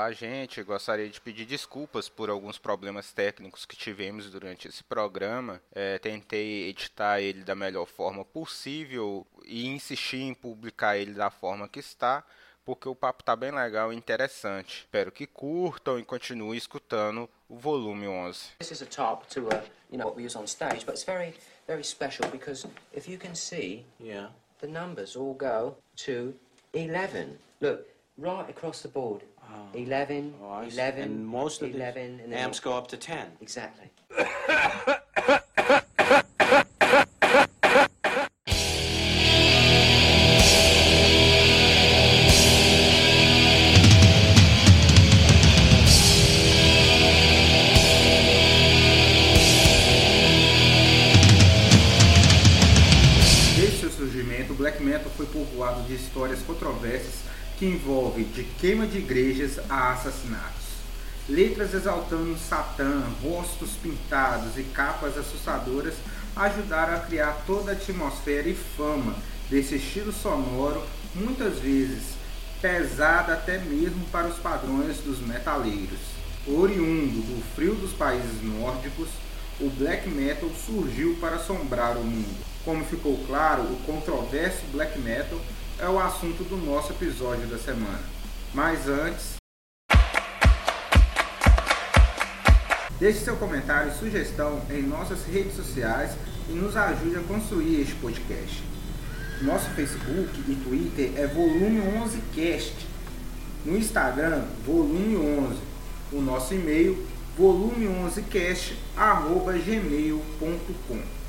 pela gente. Gostaria de pedir desculpas por alguns problemas técnicos que tivemos durante esse programa. É, tentei editar ele da melhor forma possível e insistir em publicar ele da forma que está, porque o papo tá bem legal e interessante. Espero que curtam e continuem escutando o volume 11. This is a top to uh, you know what we use on stage, but it's very very special because if you can see, Yeah. the numbers all go to 11. Look, right across the board. 11, Oh, 11, and most of 11, the amps go up to 10. Exactly. que envolvem de queima de igrejas a assassinatos. Letras exaltando Satã, rostos pintados e capas assustadoras ajudaram a criar toda a atmosfera e fama desse estilo sonoro, muitas vezes pesada até mesmo para os padrões dos metaleiros. Oriundo do frio dos países nórdicos, o black metal surgiu para assombrar o mundo. Como ficou claro, o controverso black metal é o assunto do nosso episódio da semana. Mas antes, deixe seu comentário e sugestão em nossas redes sociais e nos ajude a construir este podcast. Nosso Facebook e Twitter é Volume 11 Cast. No Instagram, Volume 11. O nosso e-mail, volume11cast@gmail.com.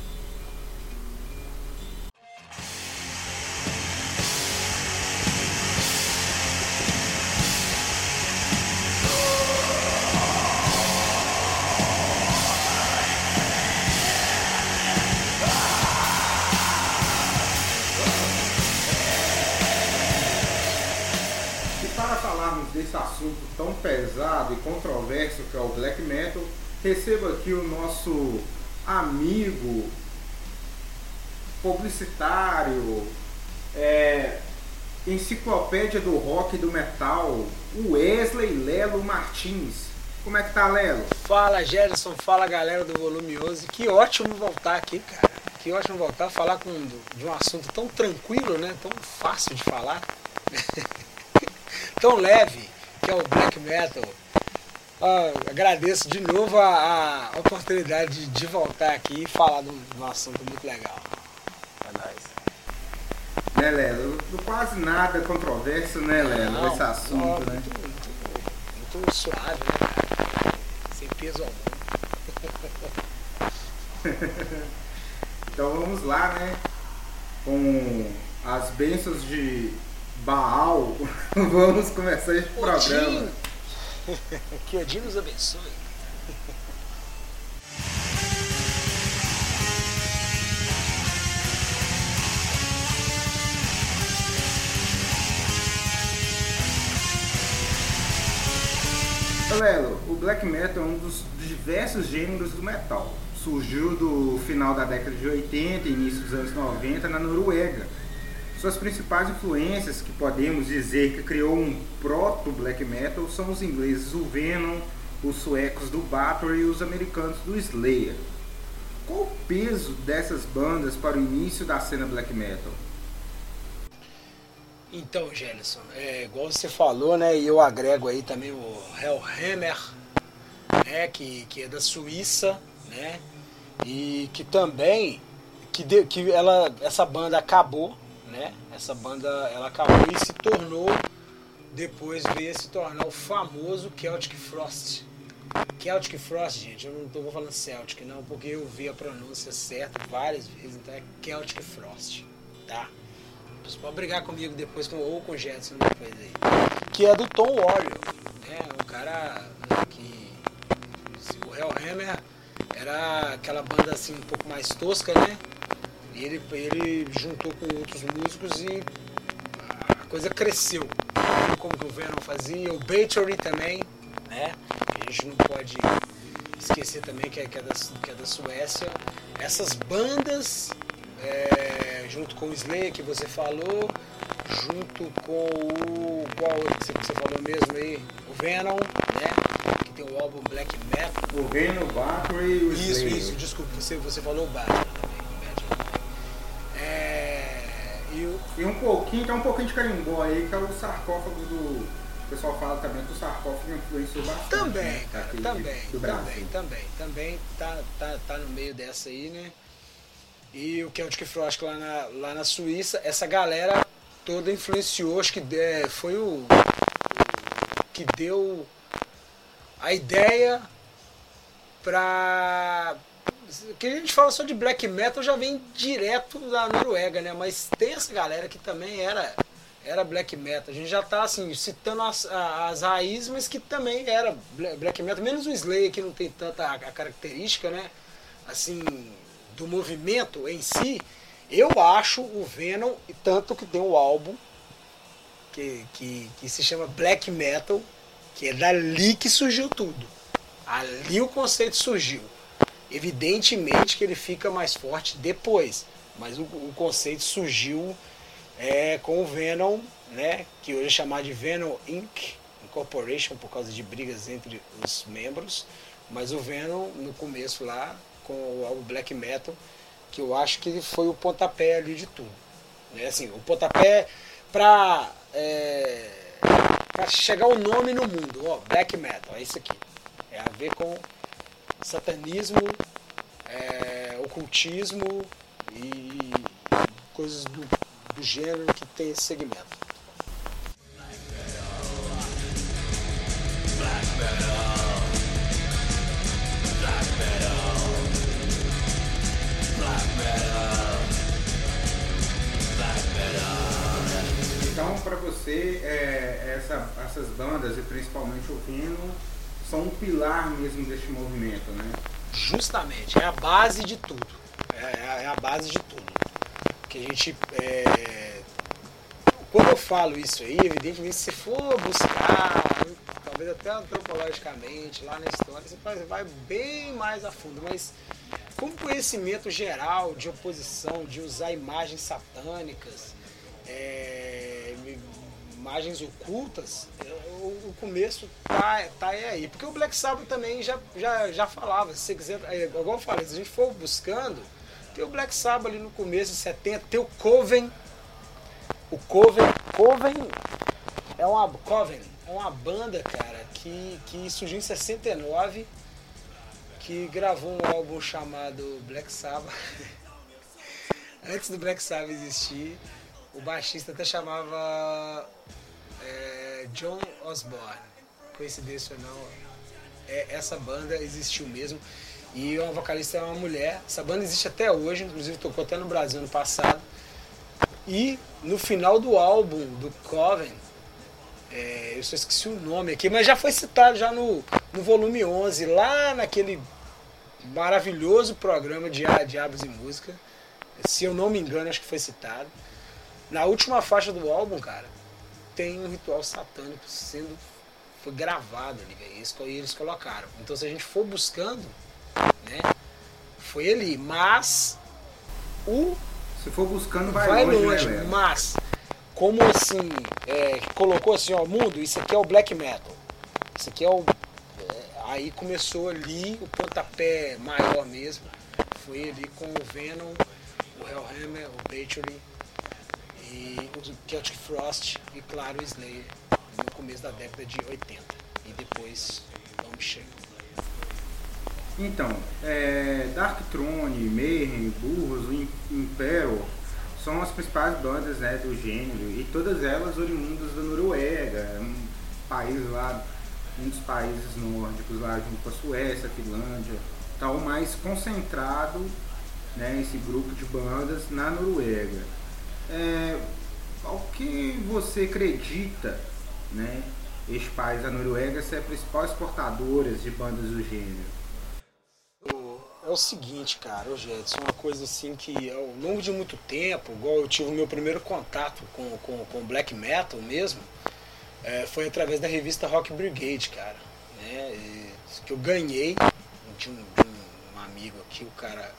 pesado e controverso que é o black metal, recebo aqui o nosso amigo publicitário, é, enciclopédia do rock e do metal, Wesley Lelo Martins. Como é que tá, Lelo? Fala Gerson, fala galera do Volume 11. Que ótimo voltar aqui, cara. Que ótimo voltar a falar com, de um assunto tão tranquilo, né? Tão fácil de falar. tão leve, que é o black metal. Ah, agradeço de novo a, a oportunidade de, de voltar aqui e falar de um, de um assunto muito legal. É nóis. Né, Lelo? Quase nada controverso, né, Lelo? Não, Esse assunto, não, né? Muito, muito, muito suave, né, cara? Sem peso algum. Então vamos lá, né? Com as bênçãos de Baal, vamos começar esse programa. Odin! que Odin nos abençoe. Lelo, o black metal é um dos diversos gêneros do metal. Surgiu do final da década de 80 e início dos anos 90 na Noruega. Suas principais influências, que podemos dizer que criou um proto-black metal, são os ingleses do Venom, os suecos do Bathory e os americanos do Slayer. Qual o peso dessas bandas para o início da cena black metal? Então, Gelson, é, igual você falou, né? E eu agrego aí também o Hellhammer, né? Que, que é da Suíça, né? E que também que, deu, que ela, essa banda acabou, né? Essa banda ela acabou e se tornou depois veio se tornar o famoso Celtic Frost. Celtic Frost, gente, eu não tô falando Celtic não, porque eu vi a pronúncia certa várias vezes, então é Celtic Frost, tá? Você pode brigar comigo depois, com, ou com o Jetson depois aí. Que é do Tom Warrior, né? Um cara que. O Hellhammer era aquela banda assim um pouco mais tosca, né? E ele, ele juntou com outros músicos e a coisa cresceu. Como que o Venom fazia, o Bathory também, né? A gente não pode esquecer também que é, que é, da, que é da Suécia. Essas bandas é, junto com o Slayer que você falou, junto com o. Qual outro que você, falou mesmo aí? o Venom, né? Que tem o álbum Black Metal. O Venom, o Battery e o Isso, Slayer. isso, desculpa, você, você falou o Batman É, e E um pouquinho, tem um pouquinho de carimbó aí, que é o sarcófago do. O pessoal fala também que o sarcófago influenciou bastante. Também, né, cara, também, do também, também, também tá, tá, tá no meio dessa aí, né? E o Celtic Frost lá na, lá na Suíça, essa galera toda influenciou, acho que é, foi o, o que deu a ideia pra. Que a gente fala só de black metal já vem direto da Noruega, né? Mas tem essa galera que também era era black metal. A gente já tá assim, citando as, as raízes, mas que também era bla- black metal, menos o Slayer que não tem tanta a, característica, né? Assim, do movimento em si. Eu acho o Venom, tanto que tem o álbum que, que, que se chama Black Metal, que é dali que surgiu tudo. Ali o conceito surgiu. Evidentemente que ele fica mais forte depois, mas o, o conceito surgiu é, com o Venom, né, que hoje é chamado de Venom Inc. Incorporation por causa de brigas entre os membros, mas o Venom no começo lá com o álbum Black Metal, que eu acho que foi o pontapé ali de tudo. Né? Assim, o pontapé para é, pra chegar o nome no mundo, ó, Black Metal, é isso aqui. É a ver com satanismo, é, ocultismo e coisas do, do gênero que tem esse segmento. Então, para você, é, essa- essas bandas, e principalmente o Venom, são um pilar mesmo deste movimento, né? Justamente, é a base de tudo. É, é a base de tudo. Que a gente. é, Quando eu falo isso aí, evidentemente, se for buscar, talvez até antropologicamente, lá na história, você vai- vai bem mais a fundo. Mas como conhecimento geral de oposição, de usar imagens satânicas, é, imagens ocultas, é, o, o começo tá, tá aí. Porque o Black Sabbath também já, já, já falava, se você quiser, é, igual eu falei, se a gente for buscando, tem o Black Sabbath ali no começo, 70, tem o Coven, o Coven, Coven é uma Coven, é uma banda, cara, que, que surgiu em 69, que gravou um álbum chamado Black Sabbath. Antes do Black Sabbath existir, o baixista até chamava é, John Osborne. Coincidência ou não, é, essa banda existiu mesmo. E uma vocalista é uma mulher. Essa banda existe até hoje, inclusive tocou até no Brasil ano passado. E no final do álbum do Coven, é, eu só esqueci o nome aqui, mas já foi citado já no, no volume 11, lá naquele maravilhoso programa de Diabos e Música. Se eu não me engano, acho que foi citado. Na última faixa do álbum, cara, tem um ritual satânico sendo foi gravado ali, velho. Eles, e eles colocaram. Então se a gente for buscando, né, foi ali. Mas o Se for buscando, vai, vai, longe, longe, né, mas como assim, é, colocou assim, ó, mundo, isso aqui é o black metal. Isso aqui é o. é, aí começou ali o pontapé maior mesmo. Foi ali com o Venom, o Hellhammer, o Bathory e o Celtic Frost e claro o Slayer no começo da década de 80. E depois vamos chegar. Então, é, Dark Throne, Mayhem, Burros, Imperial são as principais bandas né, do gênero e todas elas oriundas da Noruega, um país lá, um dos países nórdicos lá junto com a Suécia, a Finlândia, tal, mais concentrado né, esse grupo de bandas na Noruega. É, ao que você acredita, né, este país, a Noruega, ser a principal exportadora de bandas do gênero? É o seguinte, cara, o Jetson, uma coisa assim que ao longo de muito tempo, igual eu tive o meu primeiro contato com, com, com black metal mesmo, é, foi através da revista Rock Brigade, cara. Né? E que eu ganhei de um, de um amigo aqui, o cara.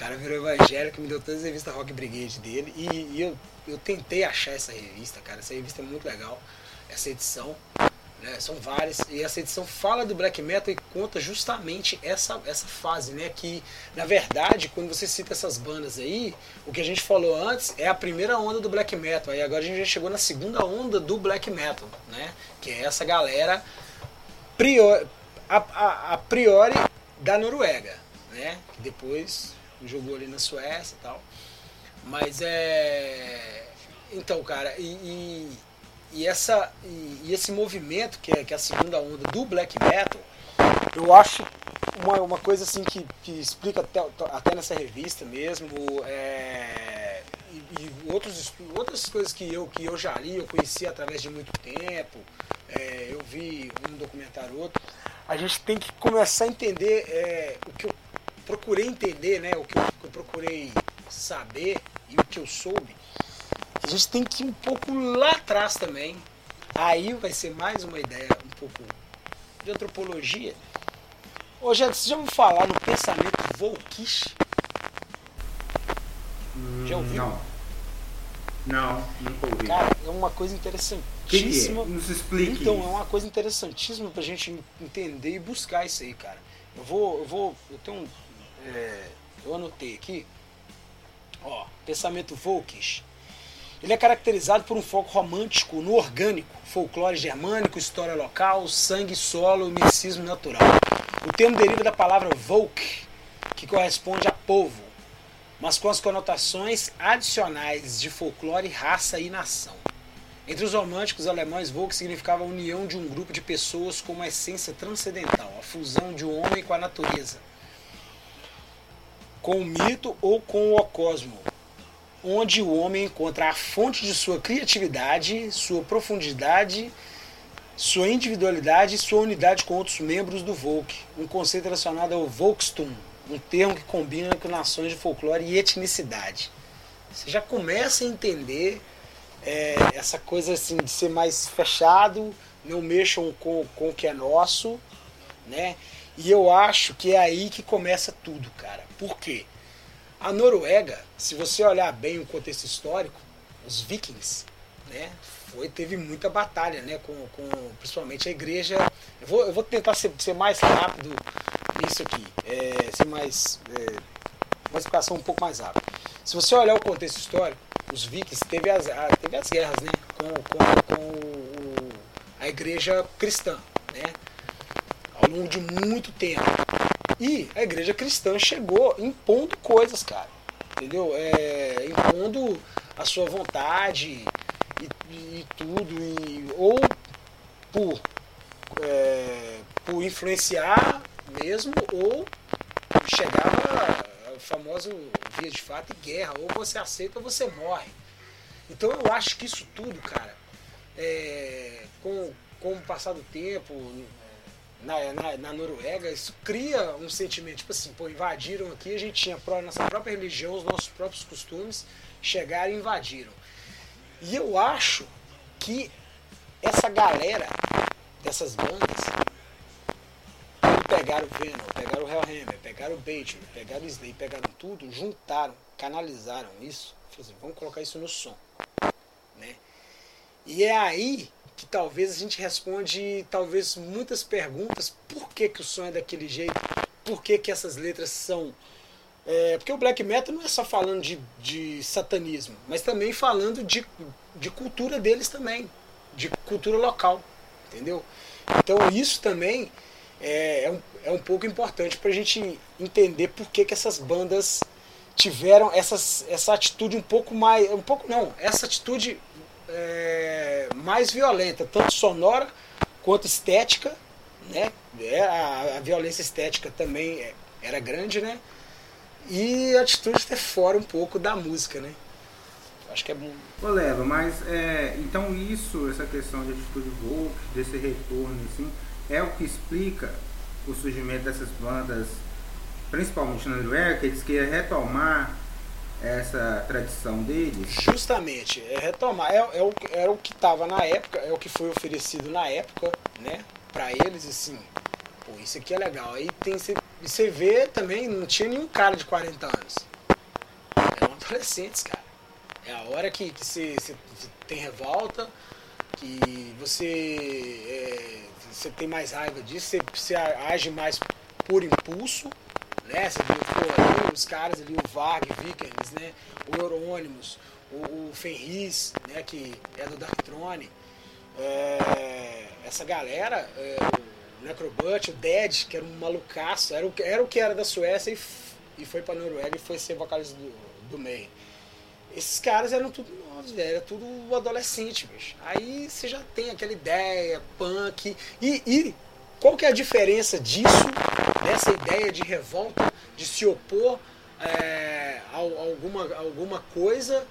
Cara virou evangélico, me deu todas as revistas Rock Brigade dele. E, e eu, eu tentei achar essa revista, cara. Essa revista é muito legal, essa edição. né? São várias. E essa edição fala do black metal e conta justamente essa, essa fase, né? Que, na verdade, quando você cita essas bandas aí, o que a gente falou antes é a primeira onda do black metal. Aí agora a gente já chegou na segunda onda do black metal, né? Que é essa galera a, a, a priori da Noruega, né? Que depois jogou ali na Suécia e tal. Mas é. Então, cara, e, e e, essa, e, e, esse movimento, que é, que é a segunda onda do black metal, eu acho uma, uma coisa assim que, que explica até, até nessa revista mesmo, é, e, outros, outras coisas que eu, que eu já li, eu conheci através de muito tempo, é, eu vi um documentário outro, a gente tem que começar a entender é, o que procurei entender, né, o que eu, que eu procurei saber e o que eu soube a gente tem que ir um pouco lá atrás também. Aí vai ser mais uma ideia um pouco de antropologia. Ô, gente, vocês já ouviu falar no pensamento Volkish? Hum, já ouviu? Não. Não, nunca ouvi. Cara, é uma coisa interessantíssima. Que é? Nos explique. Então, é uma coisa interessantíssima pra gente entender e buscar isso aí, cara. Eu vou. Eu vou. Eu tenho um. É, eu anotei aqui. Ó, pensamento Volkish ele é caracterizado por um foco romântico no orgânico, folclore germânico, história local, sangue solo e misticismo natural. O termo deriva da palavra Volk, que corresponde a povo, mas com as conotações adicionais de folclore, raça e nação. Entre os românticos alemães, Volk significava a união de um grupo de pessoas com uma essência transcendental, a fusão de um homem com a natureza, com o mito ou com o cosmo, onde o homem encontra a fonte de sua criatividade, sua profundidade, sua individualidade e sua unidade com outros membros do Volk, um conceito relacionado ao Volkstum, um termo que combina com nações de folclore e etnicidade. Você já começa a entender é, essa coisa assim de ser mais fechado, não mexam com, com o que é nosso, né? E eu acho que é aí que começa tudo, cara. Por quê? A Noruega, se você olhar bem o contexto histórico, os vikings, né, foi, teve muita batalha, né, com, com principalmente a igreja. Eu vou, eu vou tentar ser, ser mais rápido nisso aqui, é, ser mais. É, uma explicação um pouco mais rápida. Se você olhar o contexto histórico, os vikings teve as, a, teve as guerras né, com, com, com o, a igreja cristã, né, longo de muito tempo. E a igreja cristã chegou impondo coisas, cara. Entendeu? É, impondo a sua vontade e, e tudo. E, ou por, é, por influenciar mesmo, ou chegava o famoso via de fato e guerra. Ou você aceita ou você morre. Então eu acho que isso tudo, cara, é, com, com o passar do tempo, na, na, na, Noruega, isso cria um sentimento, tipo assim, pô, invadiram aqui, a gente tinha a nossa própria religião, os nossos próprios costumes, chegaram e invadiram. E eu acho que essa galera dessas bandas pegaram o Venom, pegaram o Hellhammer, pegaram o Bateman, pegaram o Slay, pegaram tudo, juntaram, canalizaram isso, assim, vamos colocar isso no som. E é aí que talvez a gente responde talvez muitas perguntas. Por que, que o som é daquele jeito? Por que, que essas letras são. É, porque o black metal não é só falando de, de satanismo, mas também falando de, de cultura deles também, de cultura local, entendeu? Então isso também é, é, um, é um pouco importante para a gente entender por que, que essas bandas tiveram essas, essa atitude um pouco mais. Um pouco não, essa atitude é, mais violenta, tanto sonora quanto estética, né? É, a, a, violência estética também é, era grande, né? E a atitude de ter fora um pouco da música, né? Acho que é bom. Ô, Leva, mas é, então isso, essa questão de atitude woke, desse retorno, assim, é o que explica o surgimento dessas bandas, principalmente na Noruega, que queriam retomar essa tradição deles? Justamente, é retomar. É, é o, era o que estava na época, é o que foi oferecido na época, né? Para eles, assim, pô, isso aqui é legal. Aí tem você vê também, não tinha nenhum cara de 40 anos. Eram adolescentes, cara. É a hora que você tem revolta, que você, é, você tem mais raiva disso, você, você age mais por impulso, os caras ali, o Varg, Vikings, né? O Eurônimos, o, o Fenris, né? Que é do Darkthrone. É, essa galera, é, o Necrobut, o Dead, que era um malucaço, era o, era o que era da Suécia e, e foi pra Noruega e foi ser vocalista do, do Mayhem. Esses caras eram tudo novos, velho, era tudo adolescente, bicho. Aí você já tem aquela ideia, punk. E, e qual que é a diferença disso, dessa ideia de revolta, de se opor é, a, alguma, alguma coisa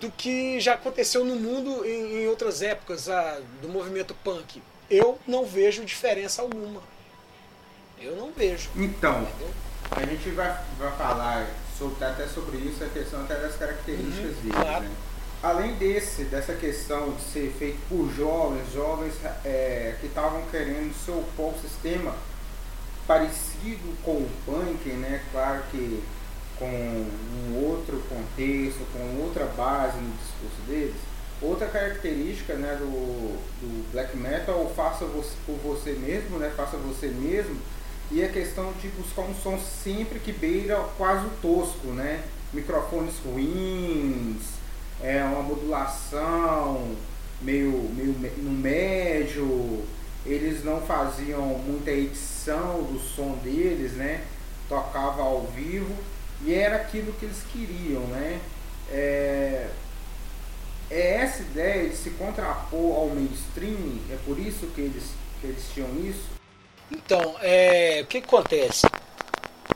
do que já aconteceu no mundo em, em outras épocas a, do movimento punk? Eu não vejo diferença alguma. Eu não vejo. Então, entendeu? a gente vai, vai falar sobre, até sobre isso, a questão até das características uhum, deles. Claro. Né? Além desse, dessa questão de ser feito por jovens, jovens é, que estavam querendo se opor ao sistema parecido com o punk, né? Claro que com um outro contexto, com outra base no discurso deles. Outra característica né, do, do black metal, faça você, por você mesmo, né, faça você mesmo, e a questão de buscar um som sempre que beira quase o tosco, né? Microfones ruins, é, uma modulação meio, meio no médio, eles não faziam muita edição do som deles, né? Tocava ao vivo e era aquilo que eles queriam, né? É, é essa ideia de se contrapor ao mainstream, é por isso que eles, que eles tinham isso? Então, é, o que, acontece?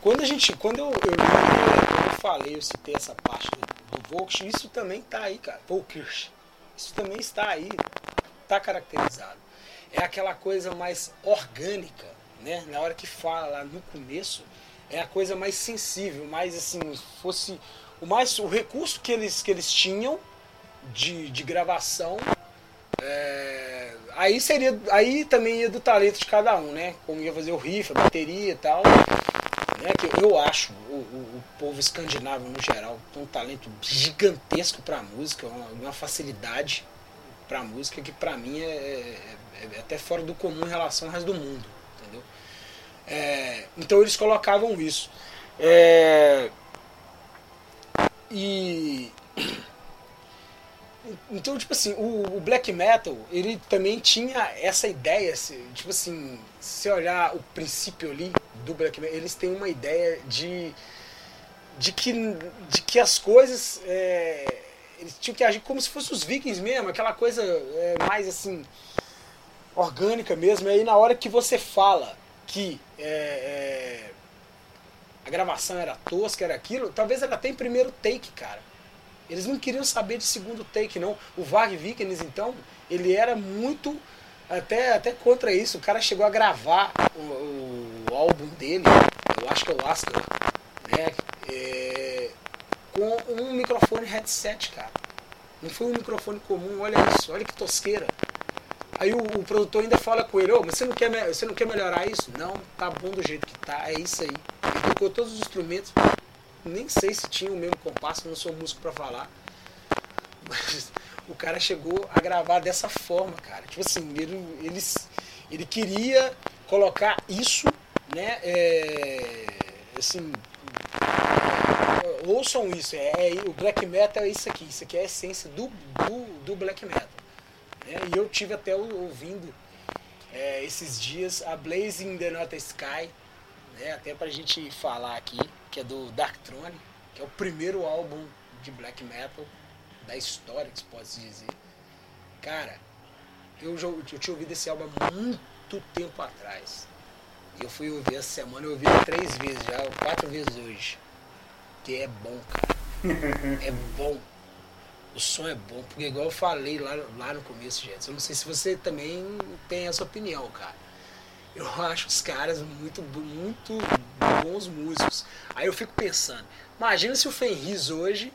Quando a gente, quando eu, eu, eu, falei, eu citei essa parte Volks, isso também está aí, cara. Volkirch. Isso também está aí, está caracterizado. É aquela coisa mais orgânica, né? Na hora que fala lá no começo, é a coisa mais sensível, mais assim, fosse o mais o recurso que eles que eles tinham de, de gravação. É, aí seria, aí também ia do talento de cada um, né? Como ia fazer o riff, a bateria e tal né, que eu acho o, o, o, povo escandinavo no geral tem um talento gigantesco para música, uma, uma facilidade para música que para mim é, é, é, até fora do comum em relação ao resto do mundo, entendeu? É, então eles colocavam isso. É, e então, tipo assim, o, o, black metal, ele também tinha essa ideia, tipo assim, se olhar o princípio ali do black metal, eles têm uma ideia de, de, que, de que as coisas, é, eles tinham que agir como se fossem os vikings mesmo, aquela coisa é, mais assim, orgânica mesmo. E aí na hora que você fala que é, é a gravação era tosca, era aquilo, talvez ela tenha primeiro take, cara. Eles não queriam saber de segundo take, não. O Varg Vikernes, então, ele era muito até, até contra isso. O cara chegou a gravar o, o álbum dele, eu acho que é o Astor, né? É, com um microfone headset, cara. Não foi um microfone comum, olha isso, olha que tosqueira. Aí o, o produtor ainda fala com ele, ô, oh, mas você não, quer, você não quer melhorar isso? Não, tá bom do jeito que tá, é isso aí. Ele tocou todos os instrumentos, nem sei se tinha o mesmo compasso, não sou músico para falar. Mas o cara chegou a gravar dessa forma, cara. Tipo assim, ele, ele, ele queria colocar isso, né? É, assim, ouçam isso, é, é, o black metal é isso aqui, isso aqui é a essência do, do, do black metal. Né? E eu tive até ouvindo é, esses dias a Blazing the Not Sky, né? até pra gente falar aqui que é do Darkthrone, que é o primeiro álbum de black metal da história, que se pode dizer. Cara, eu, já, eu tinha ouvido esse álbum há muito tempo atrás. E eu fui ouvir essa semana, eu ouvi três vezes já, quatro vezes hoje. É bom, cara. É bom. O som é bom, porque igual eu falei lá, lá no começo, gente. Eu não sei se você também tem essa opinião, cara. Eu acho os caras muito, muito bons músicos. Aí eu fico pensando, imagina se o Fenris hoje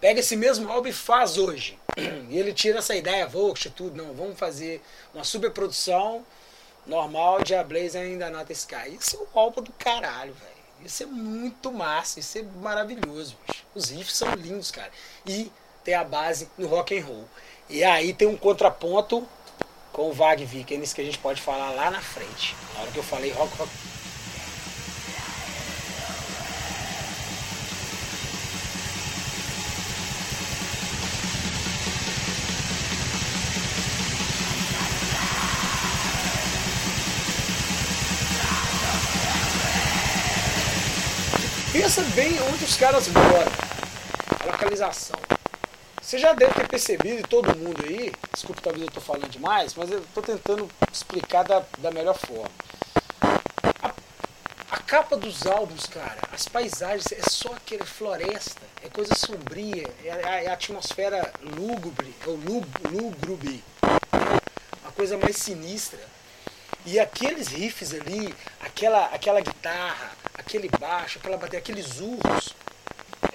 pega esse mesmo álbum e faz hoje. E ele tira essa ideia, Vox, tudo, não, vamos fazer uma superprodução normal de A Blaze ainda Not Sky. Isso é um álbum do caralho, velho. Isso é muito massa, isso é maravilhoso. Bicho. Os riffs são lindos, cara. E tem a base no rock and roll. E aí tem um contraponto com o Vag Vikings que a gente pode falar lá na frente. Na hora que eu falei rock, rock pensa bem onde os caras moram. A localização. Você já deve ter percebido, e todo mundo aí, desculpa talvez eu estou falando demais, mas eu estou tentando explicar da, da melhor forma. A, a, capa dos álbuns, cara, as paisagens, é só aquela floresta, é coisa sombria, é a, é a atmosfera lúgubre, é o lúgubre, uma coisa mais sinistra. E aqueles riffs ali, aquela, aquela guitarra, aquele baixo, aquela bateria, aqueles urros,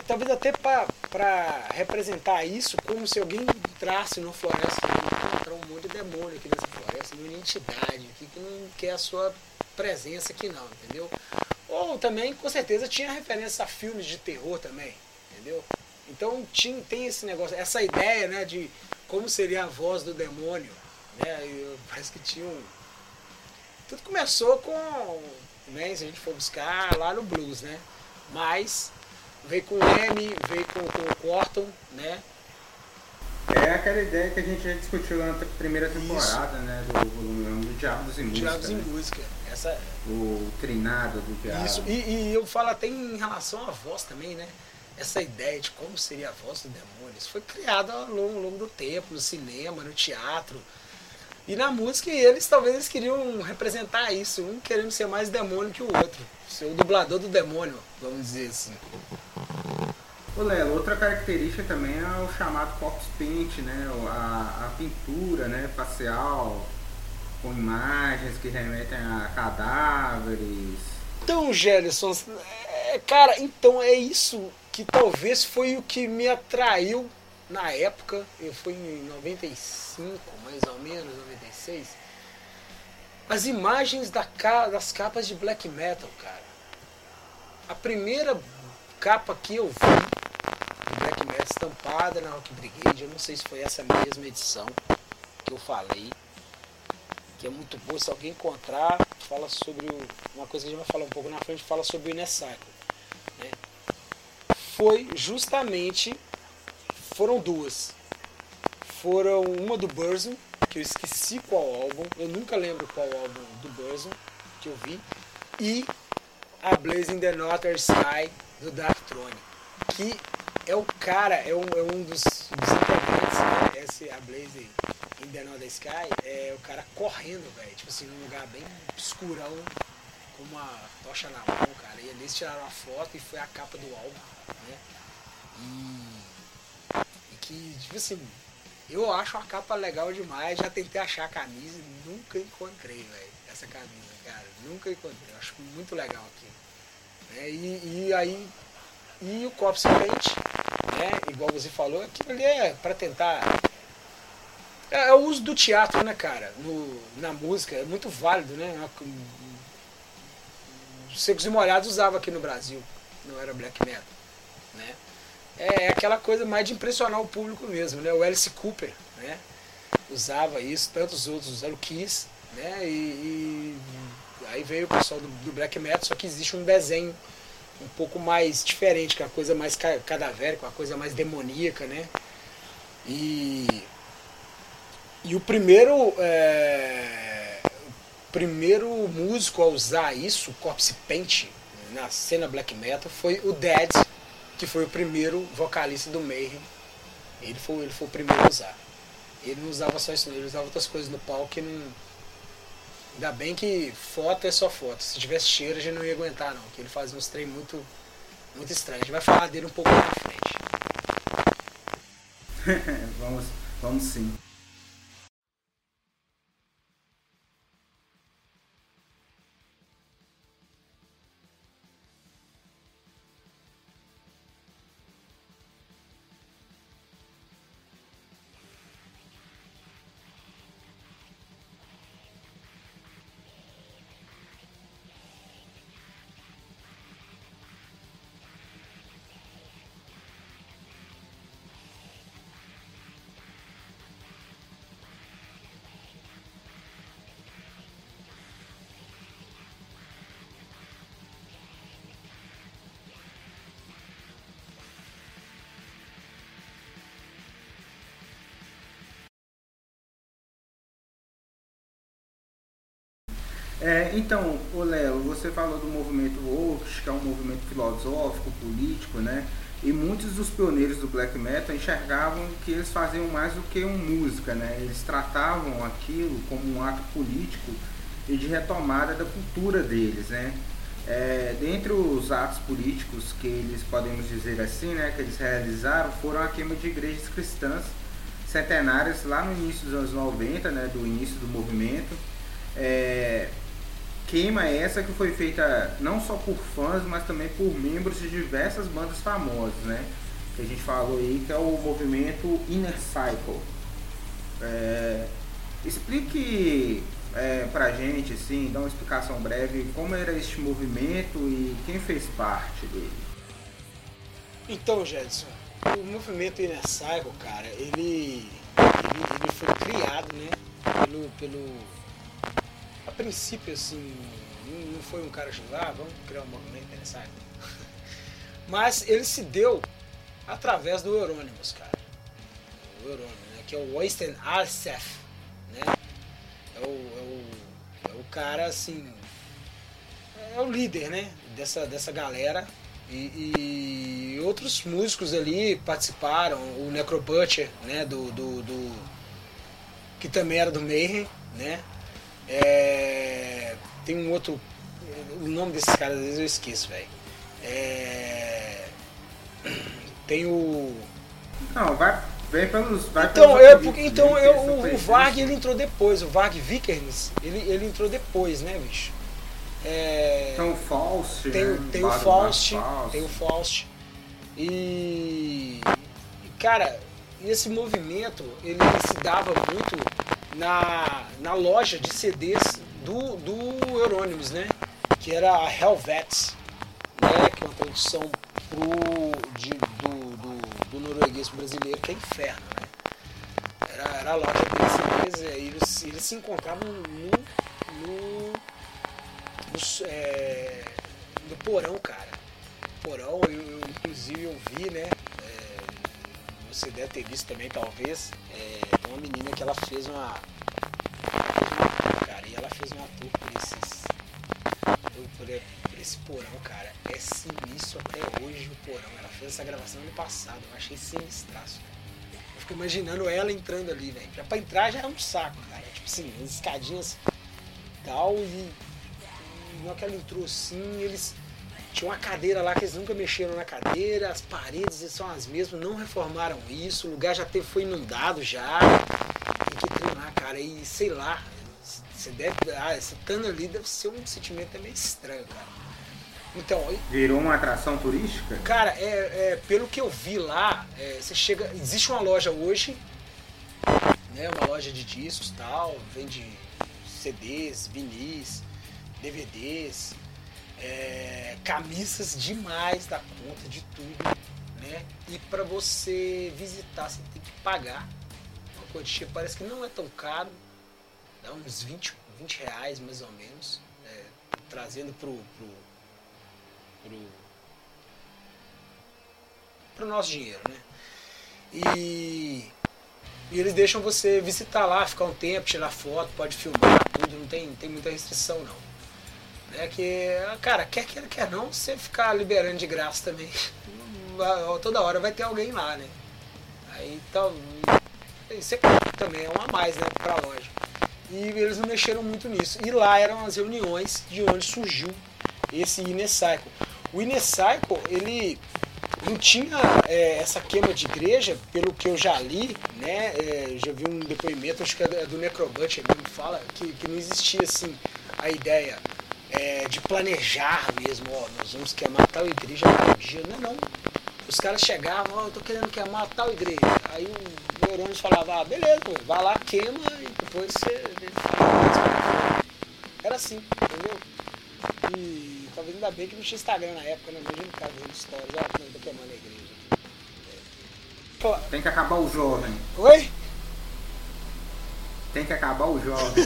talvez até para representar isso como se alguém entrasse numa floresta e encontrar um monte de demônio aqui nessa floresta, uma entidade aqui que não quer a sua presença aqui não, entendeu? Ou também, com certeza, tinha referência a filmes de terror também, entendeu? Então tinha, tem esse negócio, essa ideia né, de como seria a voz do demônio. Né? Eu, parece que tinha um, tudo começou com, né, se a gente for buscar lá no blues, né? Mas veio com o M, veio com, com o Corton, né? É aquela ideia que a gente já discutiu lá na primeira temporada, Isso. né? Do volume do Diabos em Música. Diabos né? em Música. Essa... O trinado do diabo. Isso, e, e, eu falo até em relação à voz também, né? Essa ideia de como seria a voz do demônio. Isso foi criado ao longo, ao longo do tempo, no cinema, no teatro. E na música eles talvez eles queriam representar isso, um querendo ser mais demônio que o outro. Ser o dublador do demônio, vamos dizer assim. Ô Lelo, outra característica também é o chamado corpse paint, né? A, a pintura né? facial, com imagens que remetem a cadáveres. Então, Gelson, é, cara, então é isso que talvez foi o que me atraiu na época, eu fui em 95, mais ou menos, 96, as imagens da, das capas de black metal, cara. A primeira capa que eu vi black metal estampada na Rock Brigade, eu não sei se foi essa mesma edição que eu falei, que é muito boa, se alguém encontrar, fala sobre o, uma coisa que a gente vai falar um pouco na frente, fala sobre o Cycle. Né? Foi justamente foram duas. Foram uma do Burzum, que eu esqueci qual álbum, eu nunca lembro qual álbum do Burzum que eu vi, e a Blazing the Northern Sky do Dark Throne, que é o cara, é um, é um dos, dos integrantes, né? Esse, a Blazing in the Northern Sky, é o cara correndo, velho, tipo assim, num lugar bem escurão, com uma tocha na mão, cara, e eles tiraram a foto e foi a capa do álbum, né? E que, tipo assim, eu acho a capa legal demais. Já tentei achar a camisa e nunca encontrei, velho, essa camisa, cara. Nunca encontrei. Eu acho muito legal aqui. É, e, e aí. E o Corpse Paint, né? Igual você falou, aquilo ali é para tentar. É, é, o uso do teatro, né, cara? No, na música, é muito válido, né? Os Secos e Molhados usava aqui no Brasil, não era black metal, né? É, é aquela coisa mais de impressionar o público mesmo, né? O Alice Cooper, né? Usava isso, tantos outros usaram o Kiss, né? E, e, aí veio o pessoal do, do, Black Metal, só que existe um desenho um pouco mais diferente, que é uma coisa mais cadavérica, uma coisa mais demoníaca, né? E, e o primeiro é, o primeiro músico a usar isso, Corpse Paint, na cena black metal, foi o Dead, que foi o primeiro vocalista do Mayhem. Ele foi, ele foi o primeiro a usar. Ele não usava só isso, ele usava outras coisas no palco que não. Ainda bem que foto é só foto. Se tivesse cheiro, a gente não ia aguentar, não. Que ele fazia uns trem muito, muito estranhos. A gente vai falar dele um pouco mais na frente. vamos, vamos sim. É, então, o você falou do movimento Oaks, que é um movimento filosófico, político, né? E muitos dos pioneiros do black metal enxergavam que eles faziam mais do que uma música, né? Eles tratavam aquilo como um ato político e de retomada da cultura deles, né? É, dentre os atos políticos que eles podemos dizer assim, né, que eles realizaram, foram a queima de igrejas cristãs centenárias lá no início dos anos 90, né, do início do movimento. É, queima essa que foi feita não só por fãs, mas também por membros de diversas bandas famosas, né? Que a gente falou aí que é o movimento Inner Cycle. É, explique é, pra gente, assim, dá uma explicação breve como era este movimento e quem fez parte dele. Então, Jedson, o movimento Inner Cycle, cara, ele, ele, ele foi criado, né, pelo, pelo princípio, assim, não foi um cara chegou, ah, vamos criar um movimento interessante. Mas ele se deu através do Euronymous, cara. O Euronymous, né? Que é o Oysten Arsef, né? É o, é, o, é o cara, assim, é o líder, né? Dessa, dessa galera. E, e outros músicos ali participaram, o Necrobutcher, né? Do, do, do, que também era do Mayhem, né? É, tem um outro. O nome desses caras às vezes eu esqueço, velho. É, tem o. Não, vai. Vem pelos. Vai então, pelos eu, porque, então eu, o, o Varg ele entrou depois, o Varg Vikernes, ele, ele entrou depois, né, bicho? É, tem o Faust, tem, né? tem o Faust, tem o Faust. E. Cara, esse movimento ele se dava muito na, na loja de CDs do, do Euronymous, né? Que era a Helvets, né? Que é uma tradução pro, de, do, do, do norueguês brasileiro, que é inferno, né? Era, era a loja de e eles, eles se encontravam no, no, no, é, no porão, cara. Porão, eu, eu, inclusive eu vi, né? Você deve ter visto também, talvez, é, uma menina que ela fez uma. Cara, e ela fez uma tour por esses. Por, por esse porão, cara. É sinistro até hoje o porão. Ela fez essa gravação ano passado, eu achei sinistraço. Eu fico imaginando ela entrando ali, velho. Já pra entrar já é um saco, cara. Tipo assim, as escadinhas tal, e. E na que ela entrou assim, eles tinha uma cadeira lá que eles nunca mexeram na cadeira, as paredes são as mesmas, não reformaram isso, o lugar já teve, foi inundado já. Tem que treinar, cara, e sei lá, você deve. Ah, esse estando ali deve ser um sentimento meio estranho, cara. Então, Virou uma atração turística? Cara, é, é pelo que eu vi lá, é, você chega. Existe uma loja hoje, né? Uma loja de discos tal, vende CDs, vinis, DVDs, é, camisas demais da conta de tudo, né? E para você visitar você tem que pagar uma quantia, parece que não é tão caro, dá uns 20, 20 reais mais ou menos, é, trazendo pro, pro, pro, pro nosso dinheiro, né? E, e eles deixam você visitar lá, ficar um tempo, tirar foto, pode filmar, tudo, não tem, tem muita restrição não. É que, cara, quer quer, quer não, você ficar liberando de graça também. Toda hora vai ter alguém lá, né? Aí então. É também é uma a mais, né, pra loja. E eles não mexeram muito nisso. E lá eram as reuniões de onde surgiu esse Inecycle. O Inecycle, ele não tinha é, essa queima de igreja, pelo que eu já li, né? É, já vi um depoimento, acho que é do Necrobut, ele me fala que, que não existia assim a ideia é, de planejar mesmo, ó, nós vamos queimar tal igreja tal dia. Não, não. Os caras chegavam, ó, eu tô querendo queimar tal igreja. Aí o Neurônios falava, ah, beleza, pô, vai lá, queima e depois você. Era assim, entendeu? E talvez ainda bem que não tinha Instagram na época, né? Imagina o cara fazendo histórias, ó, como eu tô queimando a igreja. Pô, Tem que acabar o jovem. Oi? Tem que acabar o jovem.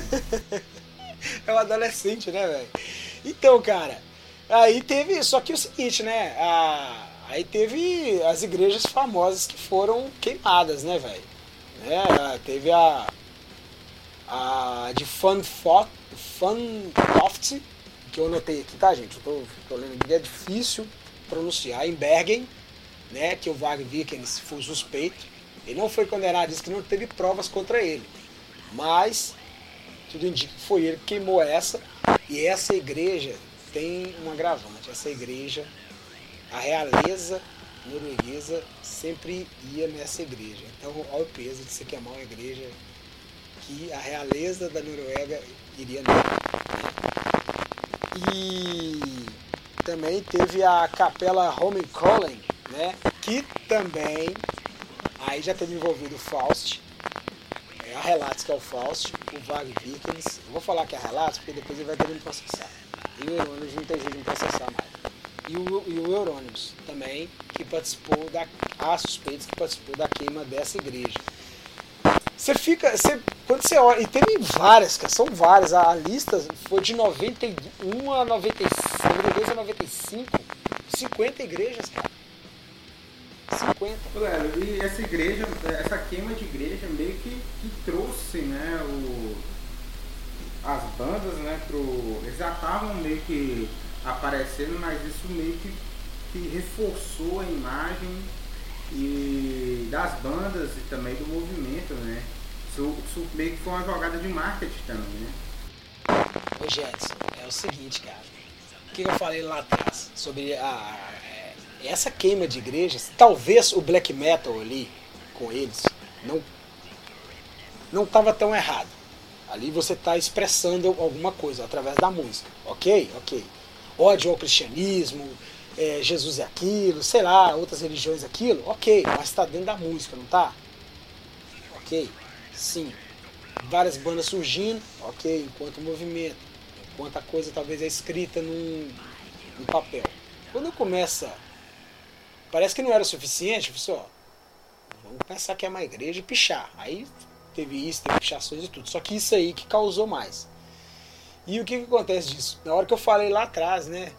é um adolescente, né, velho? Então, cara, aí teve. Só que é o seguinte, né? A, aí teve as igrejas famosas que foram queimadas, né, velho? Né, teve a. A de Fantoft, que eu anotei aqui, tá, gente? Eu tô, tô lendo aqui, é difícil pronunciar, em Bergen, né, que o Wagner Vikens foi suspeito. Ele não foi condenado, disse que não teve provas contra ele. Mas tudo indica que foi ele que queimou essa. E essa igreja tem um agravante. Essa igreja, a realeza norueguesa sempre ia nessa igreja. Então, olha o peso de se queimar uma igreja que a realeza da Noruega iria nela. E também teve a capela Holmenkollen, né? Que também aí já teve envolvido Faust, a Relatos que é o Faust, o Vag Vikings. Eu vou falar que é Relatos porque depois ele vai querer me processar. E o Eurônimos não tem jeito de me processar mais. E o, e o Eurônimos também, que participou da. Há suspeitos que participou da queima dessa igreja. Você fica. Você, quando você olha. E teve várias, cara, são várias. A, a lista foi de 91 a 95, 92 a 95. 50 igrejas, cara. 50. e essa igreja, essa queima de igreja meio que, que trouxe, né, o, as bandas, né, pro, eles já estavam meio que aparecendo, mas isso meio que, que reforçou a imagem e das bandas e também do movimento, né? Isso, isso meio que foi uma jogada de marketing também, né? Ô Jetson, é o seguinte, cara. O que eu falei lá atrás sobre a, é, essa queima de igrejas? Talvez o black metal ali com eles não não estava tão errado. Ali você está expressando alguma coisa através da música, ok? Ok. Ódio ao cristianismo, é, Jesus é aquilo, sei lá, outras religiões é aquilo, ok, mas está dentro da música, não está? Ok, sim. Várias bandas surgindo, ok, enquanto movimento, enquanto a coisa talvez é escrita num, num papel. Quando começa, parece que não era o suficiente, pessoal, vamos pensar que é uma igreja e pichar. Aí teve isso, teve pichações e tudo. Só que isso aí que causou mais. E o que, que acontece disso? Na hora que eu falei lá atrás, né?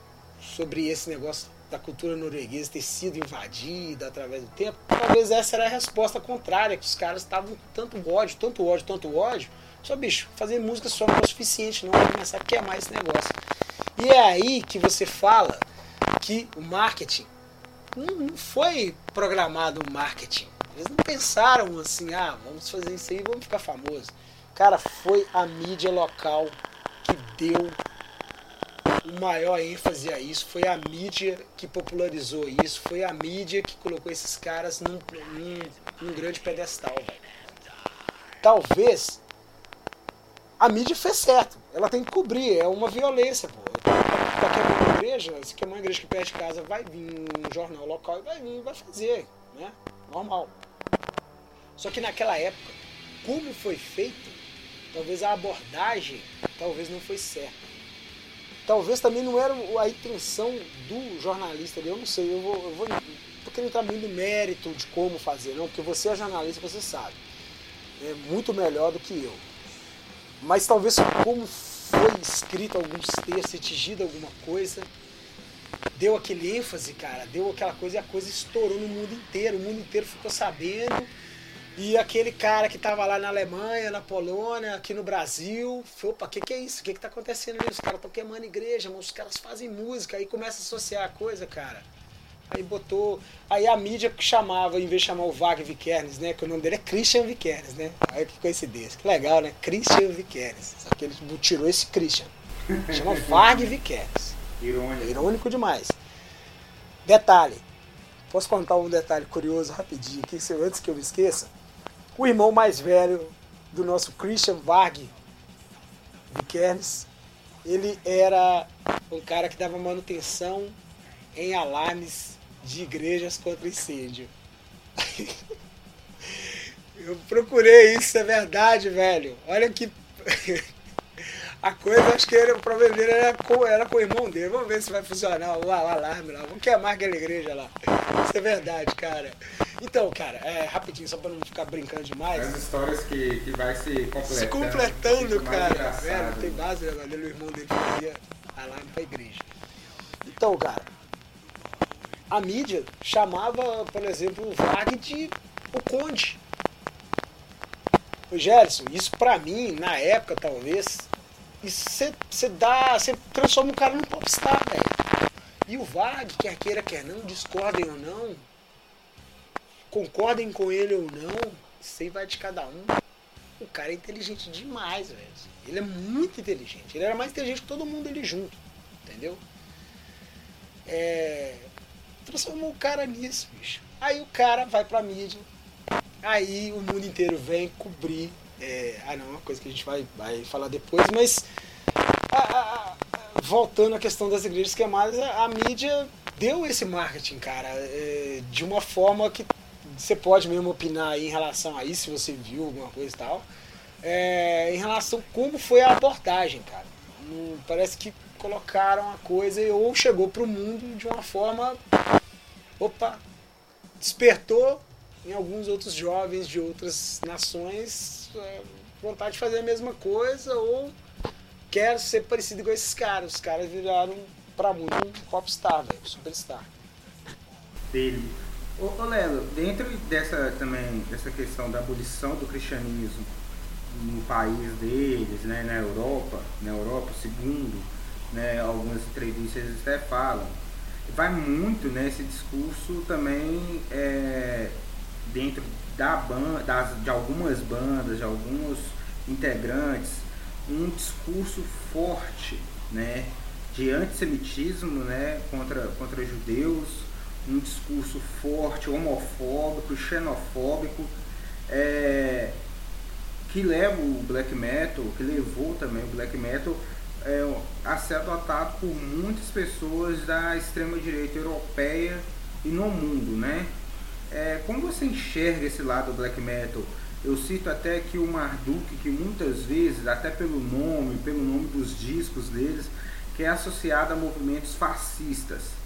sobre esse negócio da cultura norueguesa ter sido invadida através do tempo, talvez essa era a resposta contrária, que os caras estavam tanto ódio, tanto ódio, tanto ódio. Só, bicho, fazer música só não é o suficiente, não, vai começar a queimar esse negócio. E é aí que você fala que o marketing não foi programado o marketing. Eles não pensaram assim, ah, vamos fazer isso aí, vamos ficar famoso. Cara, foi a mídia local que deu o maior ênfase a isso, foi a mídia que popularizou isso, foi a mídia que colocou esses caras num, num, num grande pedestal. Talvez a mídia fez certo, ela tem que cobrir, é uma violência. Pô. Qualquer uma igreja, se quer uma igreja que perto de casa, vai vir um jornal local e vai vir, vai fazer, né? Normal. Só que naquela época, como foi feito, talvez a abordagem talvez não foi certa talvez também não era a intenção do jornalista ali, eu não sei, eu vou, eu vou tô querendo entrar muito no mérito de como fazer, não, porque você é jornalista, você sabe. É muito melhor do que eu. Mas talvez como foi escrito alguns textos, atingido alguma coisa, deu aquele ênfase, cara, deu aquela coisa e a coisa estourou no mundo inteiro, o mundo inteiro ficou sabendo e aquele cara que tava lá na Alemanha, na Polônia, aqui no Brasil, foi, opa, o que, que é isso? O que, que tá acontecendo ali? Os caras estão queimando igreja, mas os caras fazem música, aí começa a associar a coisa, cara. Aí botou. Aí a mídia chamava, em vez de chamar o Vag Vikernes, né? Que o nome dele é Christian Vikernes, né? Aí que coincidência. Que legal, né? Christian Vikernes. Só que ele tirou esse Christian. Chama Vag Vikernes. Irônico. Irônico demais. Detalhe. Posso contar um detalhe curioso rapidinho aqui, antes que eu me esqueça? o irmão mais velho do nosso Christian Varg Vikernes, ele era um cara que dava manutenção em alarmes de igrejas contra incêndio. Eu procurei isso, é verdade, velho. Olha que. A coisa, acho que ele, o problema dele era com, era com o irmão dele. Vamos ver se vai funcionar o alarme lá. Vamos queimar aquela igreja lá. Isso é verdade, cara. Então, cara, é, rapidinho, só pra não ficar brincando demais. As histórias que, que vai se completando. Se completando, cara. Velho, tem base, né? O irmão dele fazia alarme pra igreja. Então, cara, a mídia chamava, por exemplo, o Wagner de o Conde. O Gerson, isso pra mim, na época talvez, você dá. Você transforma o cara num popstar, velho. E o Vag, quer queira, quer não, discordem ou não, concordem com ele ou não, aí vai de cada um. O cara é inteligente demais, velho. Ele é muito inteligente. Ele era mais inteligente que todo mundo ali junto. Entendeu? É... Transformou o cara nisso, bicho. Aí o cara vai pra mídia. Aí o mundo inteiro vem cobrir. É... Ah, não, é uma coisa que a gente vai, vai falar depois, mas. A, a, a, voltando à questão das igrejas queimadas, a, mídia deu esse marketing, cara, é, de uma forma que você pode mesmo opinar aí em relação a isso, se você viu alguma coisa e tal. É, em relação a como foi a abordagem, cara. Não, parece que colocaram a coisa e ou chegou para o mundo de uma forma. Opa! Despertou em alguns outros jovens de outras nações é, vontade de fazer a mesma coisa ou quer ser parecido com esses caras. Os caras viraram para muito um popstar, velho, superstar. Dele. Ô, ô Lelo, dentro dessa também dessa questão da abolição do cristianismo no país deles, né, na Europa, na Europa, segundo né, algumas entrevistas eles até falam, vai muito nesse né, discurso também é, dentro da banda, de algumas bandas, de alguns integrantes, um discurso forte né, de antissemitismo né, contra, contra judeus, um discurso forte, homofóbico, xenofóbico, é, que leva o black metal, que levou também o black metal é, a ser adotado por muitas pessoas da extrema direita europeia e no mundo, né? É, como você enxerga esse lado do black metal? Eu cito até que o Marduk, que muitas vezes, até pelo nome, pelo nome dos discos deles, que é associado a movimentos fascistas.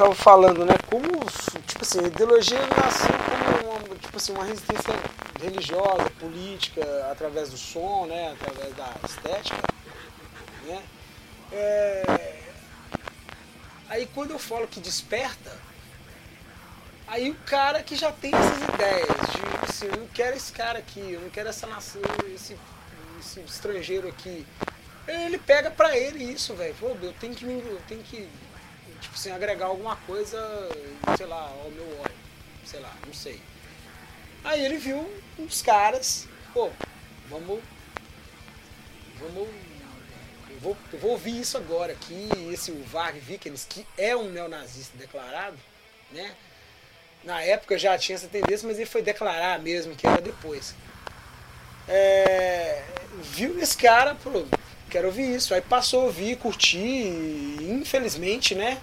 Tava falando, né? Como, tipo assim, a ideologia nasceu como uma, tipo assim, uma resistência religiosa, política, através do som, né? Através da estética, né? É... Aí quando eu falo que desperta, aí o cara que já tem essas ideias de assim, eu não quero esse cara aqui, eu não quero essa nação, esse, esse estrangeiro aqui. Ele pega pra ele isso, velho. Eu tenho que me. Eu tenho que tipo sem agregar alguma coisa, sei lá, ao meu óleo, sei lá, não sei. Aí ele viu uns caras, pô, vamos, vamos, eu vou, eu vou ouvir isso agora aqui, esse Varg Vikernes, que é um neonazista declarado, né? Na época já tinha essa tendência, mas ele foi declarar mesmo, que era depois. É, viu esse cara, pô, quero ouvir isso. Aí passou a ouvir, curtir, e infelizmente, né?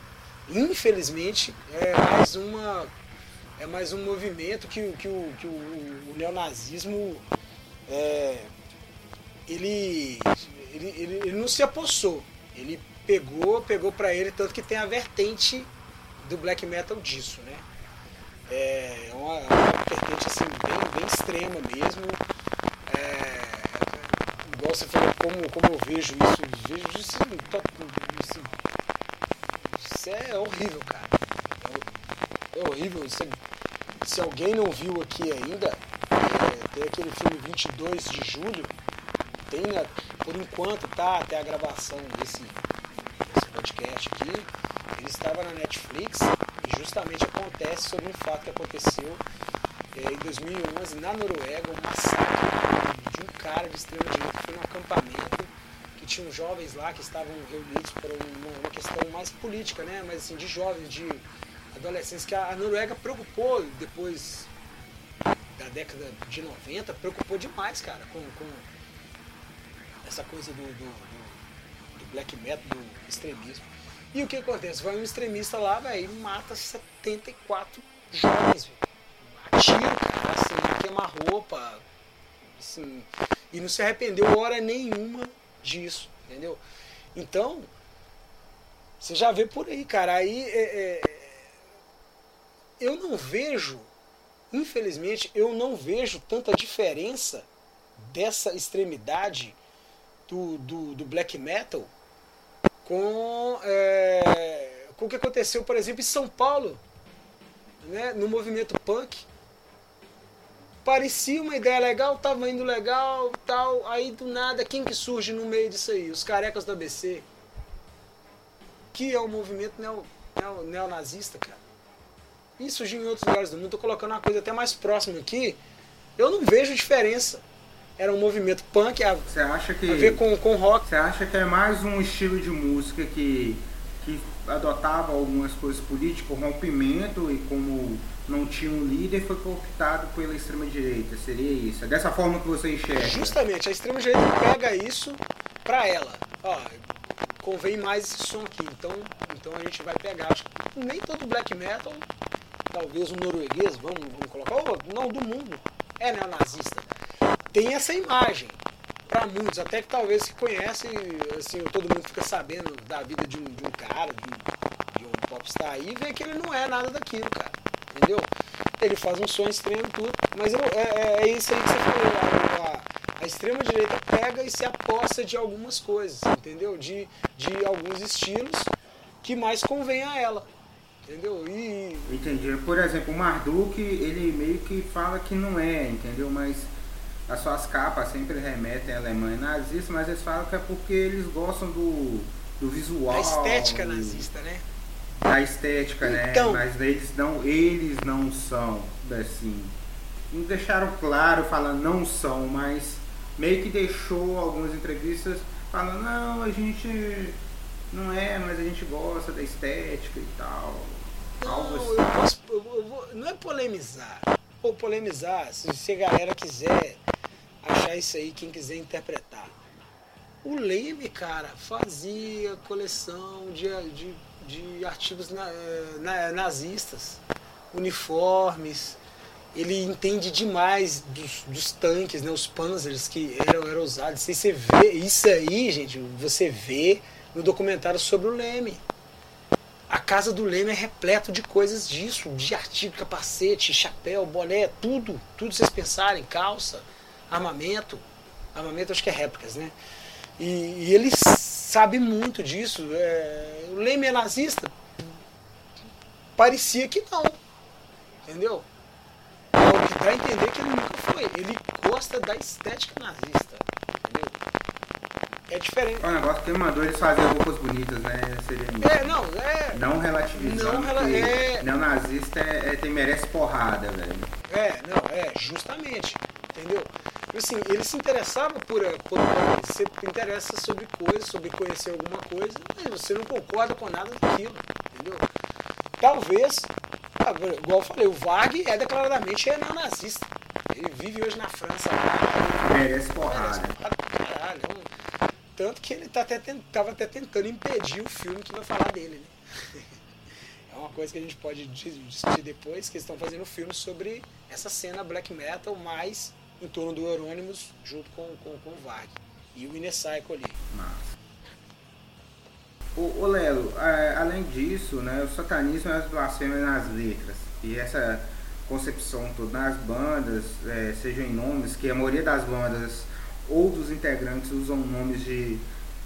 Infelizmente, é mais uma é mais um movimento que, que, o, que o, o neonazismo é, ele, ele, ele, ele, não se apossou. Ele pegou, pegou para ele, tanto que tem a vertente do black metal disso, né? É uma, uma vertente assim, bem, bem extrema mesmo. É, igual você falou, como, como eu vejo isso, vejo isso, isso isso é horrível, cara. É, horrível. Se, se alguém não viu aqui ainda, é, tem aquele filme 22 de julho. Tem, né, por enquanto, tá até a gravação desse, desse podcast aqui. Ele estava na Netflix e justamente acontece sobre um fato que aconteceu é, em 2011 na Noruega, um massacre de um cara de extrema direita que foi num acampamento tinham jovens lá que estavam reunidos por uma, uma, questão mais política, né? Mas assim, de jovens, de adolescentes, que a, a Noruega preocupou depois da década de 90, preocupou demais, cara, com, com, essa coisa do, do, do, do black metal, do extremismo. E o que acontece? Vai um extremista lá, velho, e mata 74 jovens, velho. Atira, assim, queima roupa, assim, e não se arrependeu hora nenhuma disso, entendeu? Então, você já vê por aí, cara. Aí é, é, eu não vejo, infelizmente, eu não vejo tanta diferença dessa extremidade do, do, do black metal com, é, com o que aconteceu, por exemplo, em São Paulo, né, no movimento punk. Parecia uma ideia legal, tava indo legal, tal. Aí do nada, quem que surge no meio disso aí? Os carecas do ABC. Que é o um movimento neo, neo, neonazista, cara. E surgiu em outros lugares do mundo. Tô colocando uma coisa até mais próxima aqui. Eu não vejo diferença era um movimento punk a, você acha que, a ver com, com rock. Você acha que é mais um estilo de música que, que adotava algumas coisas políticas, rompimento, e como não tinha um líder, foi cooptado pela extrema-direita? Seria isso? É dessa forma que você enxerga? Justamente, a extrema-direita pega isso pra ela. Ó, convém mais esse som aqui, então, então a gente vai pegar. Acho que nem todo black metal, talvez o norueguês, vamos, vamos colocar, ou não, do mundo, é neonazista tem essa imagem para muitos, até que talvez se conhece, assim, todo mundo fica sabendo da vida de um, de um cara, de, de, um popstar aí, e vê que ele não é nada daquilo, cara. Entendeu? Ele faz um som extremo e tudo. Mas eu, é, é, é, isso aí que você falou. A, a, a extrema direita pega e se aposta de algumas coisas, entendeu? De, de alguns estilos que mais convém a ela. Entendeu? E. Entendi. Por exemplo, o Marduk, ele meio que fala que não é, entendeu? Mas as suas capas sempre remetem à Alemanha nazista, mas eles falam que é porque eles gostam do, do visual. Da estética nazista, né? Da estética, né? então, né? Mas eles não, eles não são assim. Não deixaram claro falando não são, mas meio que deixou algumas entrevistas falando, não, a gente não é, mas a gente gosta da estética e tal. Não, assim. eu posso, eu vou, não é polemizar. Polemizar, se, se a galera quiser achar isso aí, quem quiser interpretar. O Leme, cara, fazia coleção de, de, de artigos na, na, nazistas, uniformes. Ele entende demais dos, dos tanques, né, os panzers que eram, eram usados. E você vê isso aí, gente, você vê no documentário sobre o Leme. A casa do Leme é repleto de coisas disso, de artigo, capacete, chapéu, boné, tudo, tudo vocês pensarem, calça armamento. Armamento acho que é réplicas, né? E, e ele sabe muito disso. É, o Leme é nazista? Parecia que não. Entendeu? É dá a entender que ele nunca foi. Ele gosta da estética nazista. É diferente. O negócio que ele mandou eles fazerem roupas bonitas, né? Seria é, não, é. Não relativizando. Não rela é... Neonazista é, é, tem, merece porrada, velho. É, não, é, justamente. Entendeu? assim, ele se interessava por, por você interessa sobre coisas, sobre conhecer alguma coisa, mas você não concorda com nada daquilo, entendeu? Talvez, igual eu falei, o Wag é declaradamente é neonazista. Ele vive hoje na França. Merece porrada. Caralho, é tanto que ele tá até, tava até tentando impedir o filme que vai falar dele, né? É uma coisa que a gente pode discutir depois, que eles estão fazendo um filme sobre essa cena black metal mais em torno do Euronymous junto com, com, com o Varg e o Inecycle ali. Massa. Ô, Lelo, é, além disso, né, o satanismo é as blasfêmias nas letras. E essa concepção toda nas bandas, é, sejam em nomes, que a maioria das bandas ou dos integrantes usam nomes de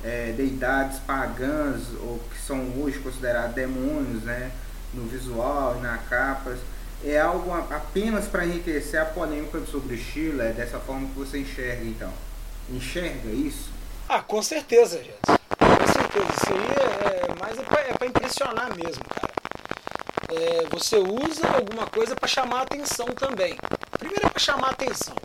é, deidades pagãs, ou que são hoje considerados demônios, né, no visual e na capas é algo apenas para enriquecer a polêmica sobre estilo? É dessa forma que você enxerga, então? Enxerga isso? Ah, com certeza, gente. Com certeza. Isso aí é, é mais é para é impressionar mesmo, cara. É, você usa alguma coisa para chamar atenção também. Primeiro é para chamar atenção.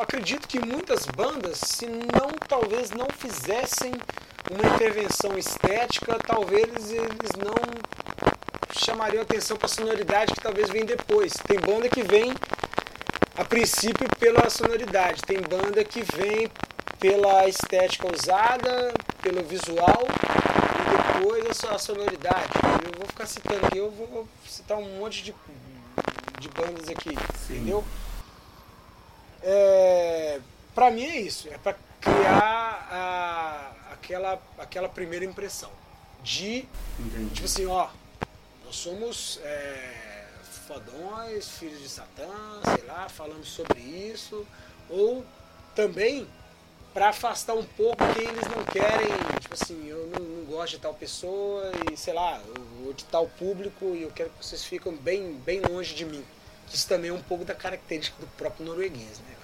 Eu acredito que muitas bandas, se não talvez não fizessem uma intervenção estética, talvez eles não chamariam atenção para a sonoridade que talvez vem depois. Tem banda que vem a princípio pela sonoridade. Tem banda que vem pela estética usada, pelo visual e depois a sonoridade. Eu vou ficar citando aqui, eu vou citar um monte de, de bandas aqui, Sim. entendeu? É, pra mim é isso, é para criar a, aquela, aquela primeira impressão de, Entendi. tipo assim, ó, nós somos é, fodões, filhos de Satã, sei lá, falamos sobre isso, ou também para afastar um pouco quem eles não querem, tipo assim, eu não, não, gosto de tal pessoa e sei lá, ou de tal público e eu quero que vocês fiquem bem, bem longe de mim. Isso também é um pouco da característica do próprio norueguês, né?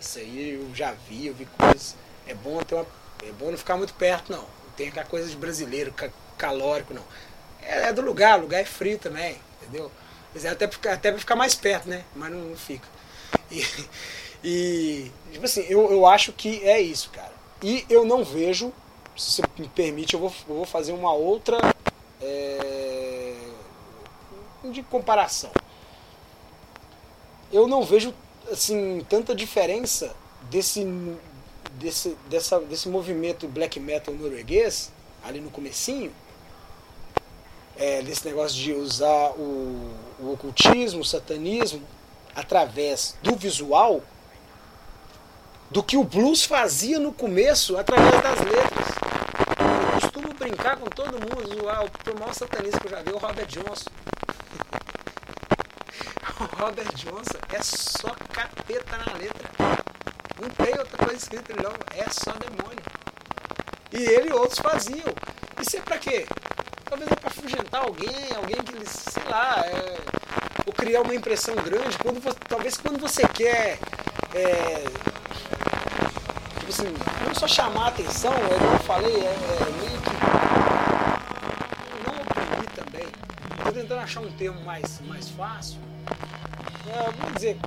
Isso aí eu já vi, eu vi coisas. É bom ter uma, é bom não ficar muito perto, não. Não tem aquela coisa de brasileiro, calórico, não. É, é do lugar, o lugar é frio também, entendeu? É até, até pra ficar mais perto, né? Mas não, não fica. E, e, tipo assim, eu, eu acho que é isso, cara. E eu não vejo, se você me permite, eu vou, eu vou fazer uma outra é, de comparação. Eu não vejo, assim, tanta diferença desse, desse, dessa, desse movimento black metal norueguês, ali no comecinho, é, desse negócio de usar o, o ocultismo, o satanismo, através do visual, do que o blues fazia no começo através das letras. Eu costumo brincar com todo mundo, zoar o maior satanista que eu já vi, o Robert Johnson. O Robert Johnson é só capeta na letra. Não tem outra coisa escrita não, é só demônio. E ele e outros faziam. Isso é pra quê? Talvez é pra afugentar alguém, alguém que sei lá, é, ou criar uma impressão grande. Quando, talvez quando você quer é, tipo assim, não só chamar a atenção, é como eu falei, é, é meio que. Não oprimir também. Tentando achar um termo mais, mais fácil. É, vamos dizer,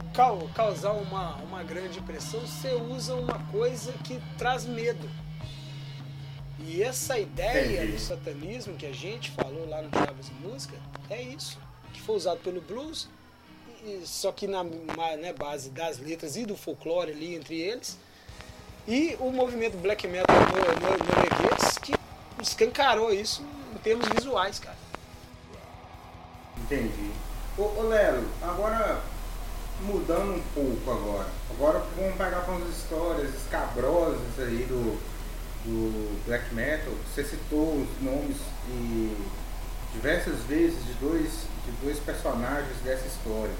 causar uma, uma grande impressão, você usa uma coisa que traz medo. E essa ideia do satanismo que a gente falou lá no Diabos Música é isso. Que foi usado pelo blues, só que na, na né, base das letras e do folclore ali entre eles e o movimento black metal norueguês que escancarou isso em termos visuais, cara. Entendi. Ô, ô Lelo, agora mudando um pouco agora. Agora vamos pegar com as histórias escabrosas aí do, do black metal. Você citou os nomes e diversas vezes de dois, de dois personagens dessa história.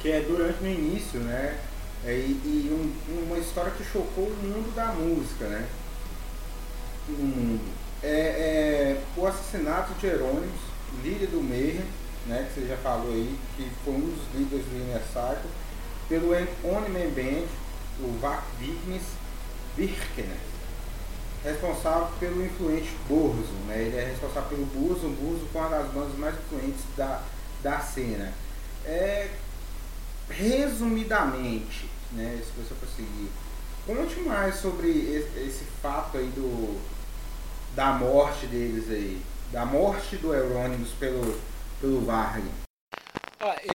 Que é durante no início, né? É, e, e um, uma história que chocou o mundo da música, né? No mundo. É, é, o assassinato de Jerônimos, líder do Mayhem, né, que você já falou aí, que foi um dos líderes do Inner Cycle, pelo Oniman Band, o Vak Vignes Birkener, responsável pelo influente Borzo, né? ele é responsável pelo Burzo, Burzo foi uma das bandas mais influentes da, da cena. É, resumidamente, né, se você conseguir. Conte mais sobre esse, esse, fato aí do da morte deles aí, da morte do Eurônimos pelo pelo Varg. Ah,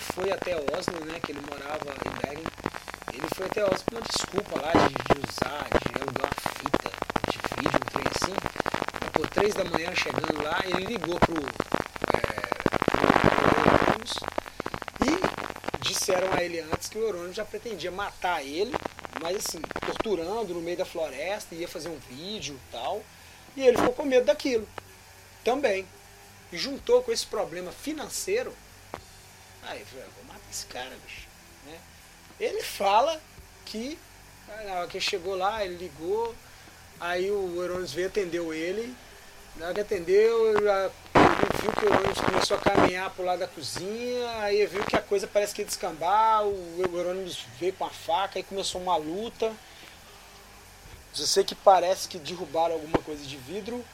ele foi até Oslo, né? Que ele morava em Bergen. Ele foi até Oslo com uma desculpa lá de, de usar, de alugar uma fita de vídeo, um trem assim. Por três da manhã chegando lá, ele ligou pro. É, e disseram a ele antes que o Eurônimo já pretendia matar ele, mas assim, torturando no meio da floresta, ia fazer um vídeo e tal. E ele ficou com medo daquilo também. E juntou com esse problema financeiro. Aí falei, vou matar esse cara, bicho. Né? Ele fala que na hora que chegou lá, ele ligou, aí o Eurônimos veio atendeu ele. Na hora que atendeu, já viu que o Eurônimos começou a caminhar pro lado da cozinha, aí viu que a coisa parece que ia descambar, o Eurônimos veio com a faca e começou uma luta. Eu sei que parece que derrubaram alguma coisa de vidro.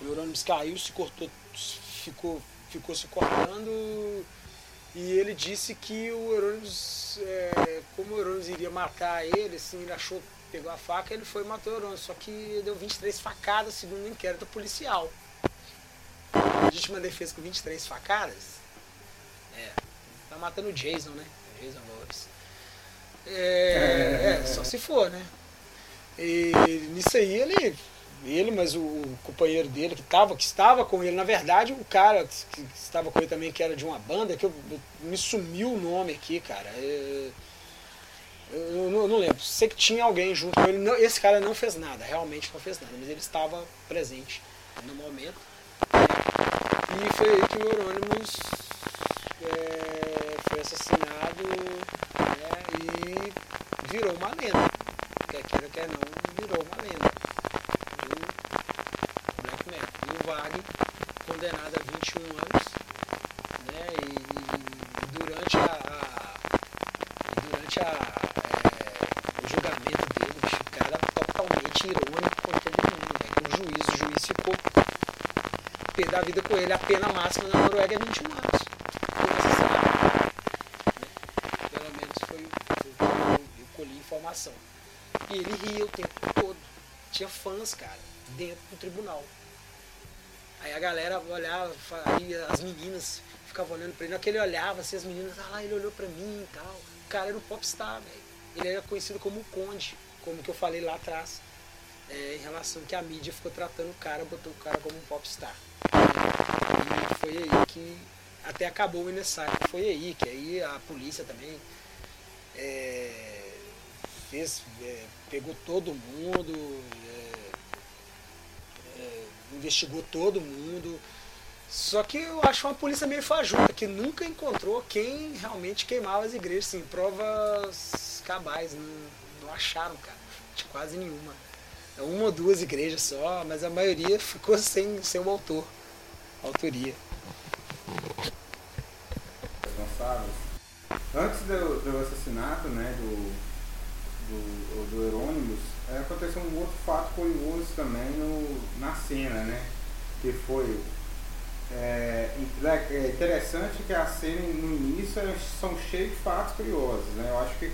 O Eurônimos caiu, se cortou, ficou, ficou se cortando. E ele disse que o Eurônimos, é, como o Eurônimos iria matar ele, assim, ele achou, pegou a faca, ele foi e matou o Eurônimos. Só que deu 23 facadas, segundo o inquérito policial. Legítima defesa com 23 facadas? É, tá matando o Jason, né? Jason Voorhees. É, é, só se for, né? E nisso aí ele, ele mas o, o companheiro dele que, tava, que estava com ele, na verdade o cara que, que estava com ele também, que era de uma banda, que eu, me sumiu o nome aqui, cara. É, eu, eu, não, eu, não, lembro. Sei que tinha alguém junto com ele. Não, esse cara não fez nada, realmente não fez nada, mas ele estava presente no momento. E foi aí que o Eurônimos é, foi assassinado né, e virou uma lenda. Quer queira, quer não, virou uma lenda Black Metal. E o Wagner, condenado a 21 anos, né, e, e durante a, a durante a, é, o julgamento dele, o cara totalmente irônico com aquele né, com o juiz, o juiz ficou da vida com ele, a pena máxima na Noruega é 21 anos. Né? Pelo menos foi o que eu colhi informação. E ele ria o tempo. Tinha fãs, cara, dentro do tribunal. Aí a galera olhava, aí as meninas ficavam olhando pra ele. Na que ele olhava, assim, as meninas, ah lá, ele olhou pra mim e tal. O cara era um popstar, velho. Ele era conhecido como o Conde, como que eu falei lá atrás. É, em relação que a mídia ficou tratando o cara, botou o cara como um popstar. E foi aí que até acabou o Inessac. Foi aí que aí a polícia também é, fez, é, pegou todo mundo, é, é, investigou todo mundo. Só que eu acho uma polícia meio fajuta, que nunca encontrou quem realmente queimava as igrejas, assim, provas cabais, não, não acharam, cara, de quase nenhuma. É uma ou duas igrejas só, mas a maioria ficou sem, sem o autor, autoria. Antes do, do assassinato, né, do, do, do Eurônimos, é, aconteceu um outro fato curioso também no, na cena, né? Que foi é, é interessante que a cena no início é, são cheios de fatos curiosos, né? Eu acho que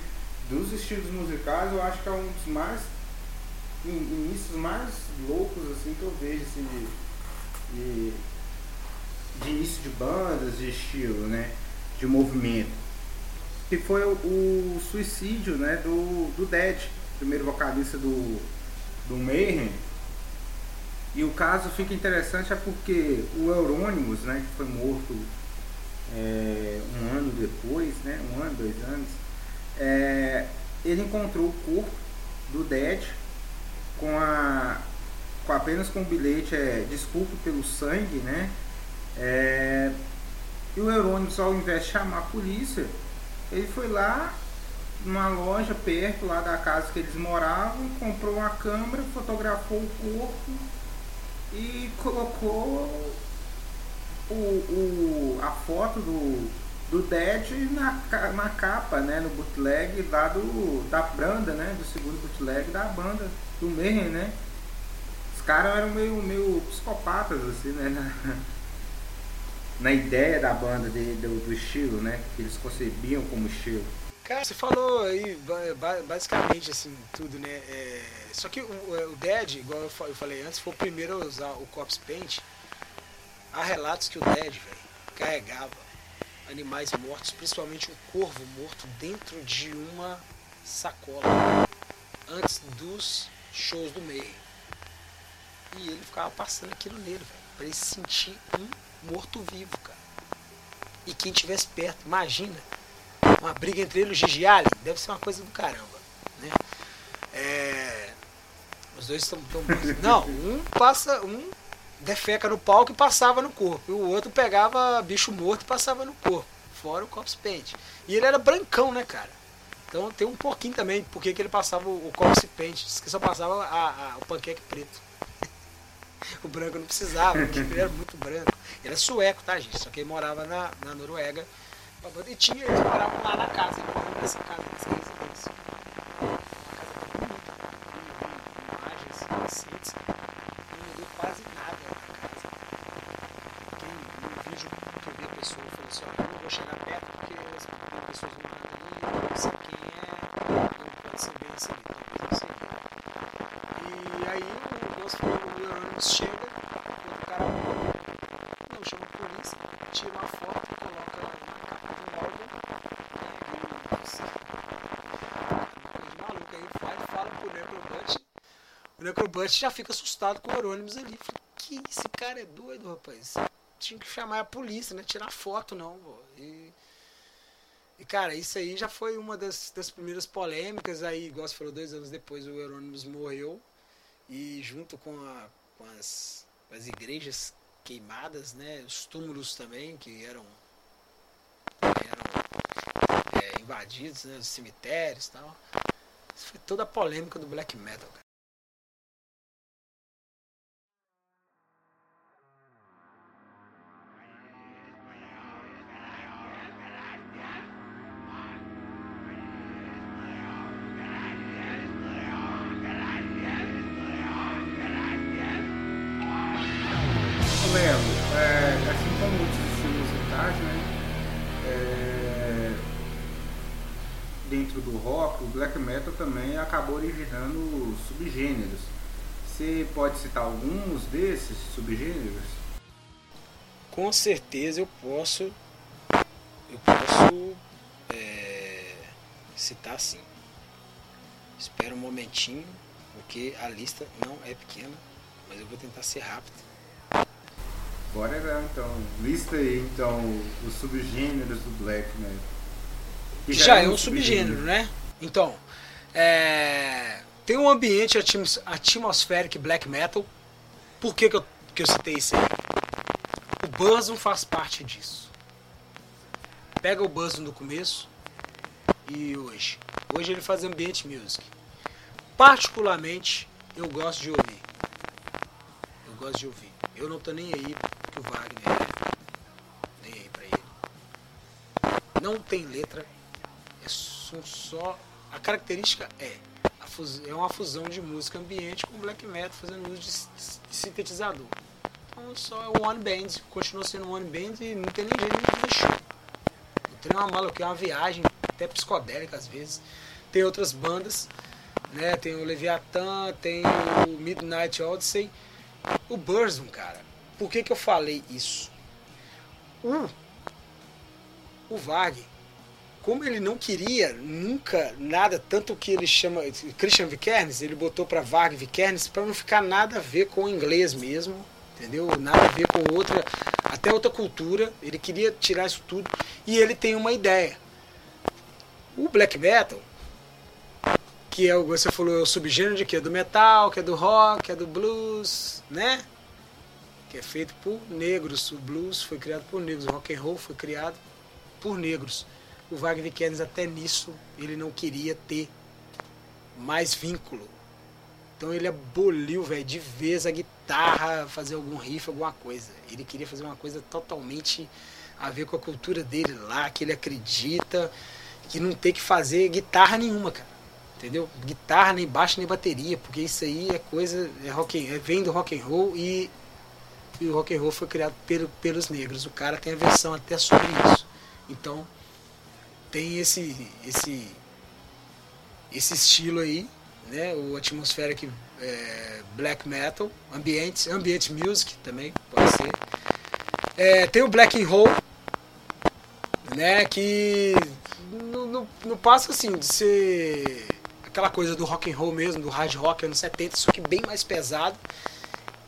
dos estilos musicais eu acho que é um dos mais inícios mais loucos assim que eu vejo assim, de, de, de início de bandas, de estilo, né? De movimento que foi o, o suicídio né, do, do Dead, primeiro vocalista do, do Mayhem. E o caso fica interessante é porque o Eurônimos, né, que foi morto é, um ano depois, né, um ano, dois anos, é, ele encontrou o corpo do Dead com a com apenas com o bilhete é, desculpe pelo sangue, né? É, e o Eurônimos, ao invés de chamar a polícia, ele foi lá numa loja perto lá da casa que eles moravam, comprou uma câmera, fotografou o corpo e colocou o, o, a foto do, do Dead na, na capa, né, no bootleg lá do, da banda, né, do segundo bootleg da banda, do Mayhem, né. Os caras eram meio, meio psicopatas, assim, né, na, ideia da banda, de, do, do, estilo, né? Que eles concebiam como estilo. Cara, você falou aí basicamente assim, tudo, né? É, só que o, é, o Dead, igual eu falei antes, foi o primeiro a usar o Corpse Paint. Há relatos que o Dead, velho, carregava animais mortos, principalmente um corvo morto, dentro de uma sacola antes dos shows do meio. E ele ficava passando aquilo nele, velho, pra ele sentir um morto-vivo, cara. E quem tivesse perto, imagina, uma briga entre ele e o Gigi Allen, deve ser uma coisa do caramba, né? É, os dois estão tão não, um passa, um defeca no palco e passava no corpo, e o outro pegava bicho morto e passava no corpo, fora o corpse paint. E ele era brancão, né, cara? Então tem um pouquinho também porque que ele passava o, o corpse paint, que só passava a, a, o panqueque preto. O branco não precisava, porque ele era muito branco. Ele é sueco, tá, gente? Só que ele morava na, na Noruega. E tinha, eles moravam lá na casa, ele morava nessa casa, nessa residência. Uma casa bonita, imagens recentes. Não mudou quase nada na casa. No vídeo que eu vi a pessoa falou assim, ó, eu não vou chegar perto porque as pessoas vão morar ali, não sei chega, o cara não chama a polícia, tira uma foto, coloca na capa do álbum, maluca, aí vai e fala pro Necrobut, o Necrobut já fica assustado com o Eurônimos ali, fala, que esse cara é doido, rapaz, tinha que chamar a polícia, né, tirar foto não, pô. e... E, cara, isso aí já foi uma das, das primeiras polêmicas. Aí, igual você falou, dois anos depois o Eurônimos morreu. E junto com, a, com as, as igrejas queimadas, né, os túmulos também, que eram, eram é, invadidos, né, os cemitérios tal. Isso foi toda a polêmica do black metal, cara. Citar alguns desses subgêneros? Com certeza eu posso. Eu posso é, citar sim. Espera um momentinho, porque a lista não é pequena, mas eu vou tentar ser rápido. Bora lá então. Lista aí então os subgêneros do black metal. Que Já é um subgênero, né? Então, é, tem um ambiente atmos, atmospheric black metal. Por que, que, eu, que eu citei isso aí? O Burzum faz parte disso. Pega o Burzum do começo e hoje. Hoje ele faz ambient music. Particularmente, eu gosto de ouvir. Eu gosto de ouvir. Eu não tô nem aí que o Wagner. Nem aí pra ele. Não tem letra. É só a característica é é uma fusão de música ambiente com black metal fazendo uso de, de sintetizador. Então só é one band, continua sendo one band e não tem nem jeito de deixar. É uma maluca, é uma viagem até psicodélica às vezes. Tem outras bandas, né? Tem o Leviathan, tem o Midnight Odyssey, o Burzum, cara. Por que, que eu falei isso? O, o Varg, como ele não queria nunca nada, tanto que ele chama Christian Vikernes, ele botou para Varg Vikernes para não ficar nada a ver com o inglês mesmo, entendeu? Nada a ver com outra, até outra cultura. Ele queria tirar isso tudo e ele tem uma ideia. O black metal, que é o você falou, é o subgênero de que é do metal, que é do rock, que é do blues, né? Que é feito por negros. O blues foi criado por negros, o rock and roll foi criado por negros. O Wagner Kernes até nisso ele não queria ter mais vínculo. Então ele aboliu, velho, de vez a guitarra, fazer algum riff, alguma coisa. Ele queria fazer uma coisa totalmente a ver com a cultura dele lá, que ele acredita, que não tem que fazer guitarra nenhuma, cara. Entendeu? Guitarra, nem baixo, nem bateria, porque isso aí é coisa, é rock, é, vem do rock and roll e, e o rock and roll foi criado pelo, pelos negros. O cara tem a versão até sobre isso. Então, tem esse esse esse estilo aí, né? O atmospheric é, black metal, ambiente, ambient music também pode ser. É, tem o black and roll, né? Que não passa assim de ser aquela coisa do rock and roll mesmo, do hard rock anos 70, só que bem mais pesado,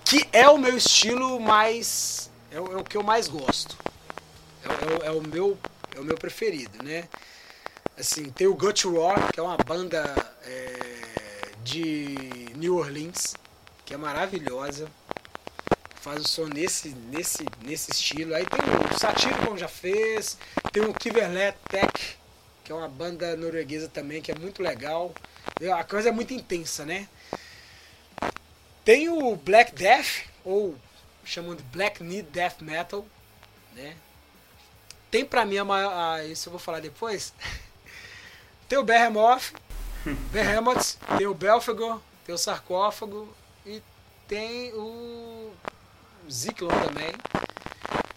que é o meu estilo mais é o, é o que eu mais gosto. É, é, é o meu é o meu preferido, né? Assim, tem o Gut Roar, que é uma banda é, de New Orleans, que é maravilhosa. Faz o som nesse, nesse, nesse estilo. Aí tem o Satyricon já fez, tem o Kiverlet Tech, que é uma banda norueguesa também, que é muito legal. A coisa é muito intensa, né? Tem o Black Death, ou chamam de Black Need Death Metal, né? Tem pra mim a maior. Ah, isso eu vou falar depois. tem o Behemoth, Behemoth, tem o Belfagor, tem o Sarcófago e tem o Zyklon também.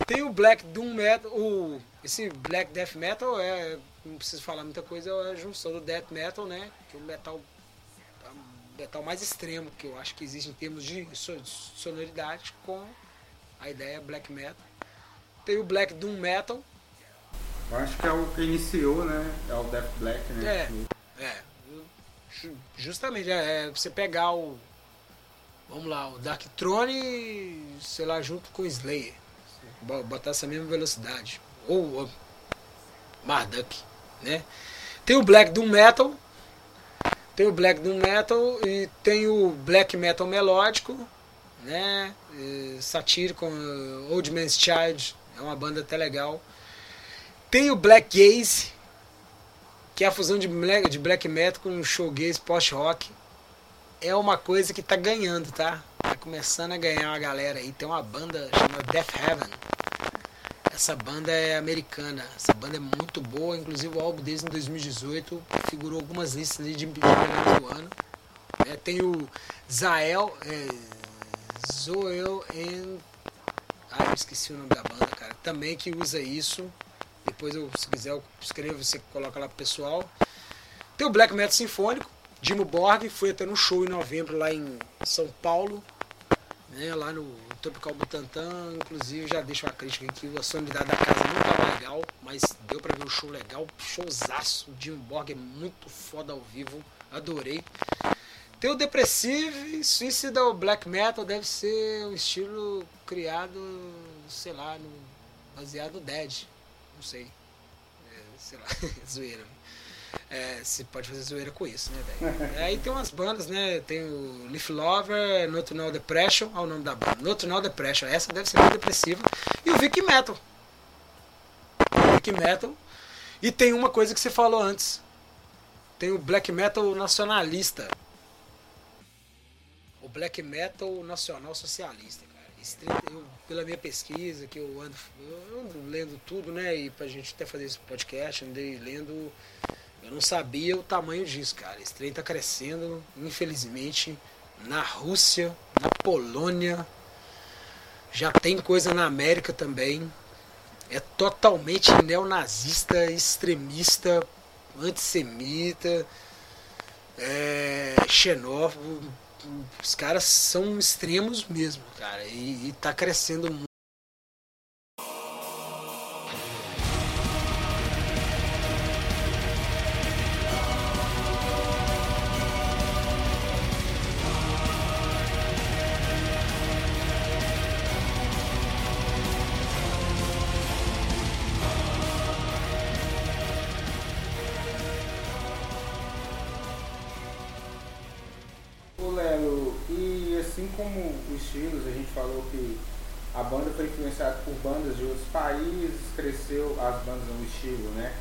Tem o Black Doom Metal, o, esse Black Death Metal é, não preciso falar muita coisa, é a junção do Death Metal, né? Que é o metal metal mais extremo que eu acho que existe em termos de sonoridade com a ideia black metal. Tem o Black Doom Metal. Eu acho que é o que iniciou, né? É o Death Black, né? É, é. Justamente, é, é você pegar o. Vamos lá, o Dark Throne, sei lá, junto com o Slayer. Botar essa mesma velocidade. Ou o Marduk, né? Tem o Black Doom Metal. Tem o Black Doom Metal e tem o Black Metal melódico, né? Satírico, Old Man's Child, é uma banda até legal. Tem o Black Gaze, que é a fusão de black, de black metal com showgaze post-rock. É uma coisa que tá ganhando, tá? Tá começando a ganhar uma galera aí. Tem uma banda chamada Death Heaven. Essa banda é americana. Essa banda é muito boa. Inclusive o álbum deles em 2018 figurou algumas listas de melhores do ano. É, tem o Zael, é, Zoel and. Ah, eu esqueci o nome da banda, cara. Também que usa isso. Depois, eu, se quiser, eu escrevo, você coloca lá pro pessoal. Tem o Black Metal Sinfônico, Dimo Borg, foi até no show em novembro lá em São Paulo, né, lá no Tropical Butantã. Inclusive, já deixo uma crítica aqui: a sonoridade da casa não tá legal, mas deu pra ver um show legal, showzaço. Dimo Borg é muito foda ao vivo, adorei. Tem o Depressive, Suicidal Black Metal deve ser um estilo criado, sei lá, no, baseado no Dead não sei. É, sei lá, zoeira. É, você pode fazer zoeira com isso, né, velho? Aí tem umas bandas, né? Tem o Leaf Lover, Nocturnal Depression, olha o nome da banda. Nocturnal Depression, essa deve ser muito depressiva. E o Vic Metal. Vic Metal. E tem uma coisa que você falou antes. Tem o Black Metal nacionalista. O Black Metal nacional socialista pela minha pesquisa, que eu ando, eu ando lendo tudo, né? E pra gente até fazer esse podcast, andei lendo. Eu não sabia o tamanho disso, cara. Esse trem tá crescendo, infelizmente, na Rússia, na Polônia. Já tem coisa na América também. É totalmente neonazista, extremista, antissemita, é, xenófobo os caras são extremos mesmo, cara. E, e tá crescendo estilos, a gente falou que a banda foi influenciada por bandas de outros países, cresceu as bandas no estilo, né?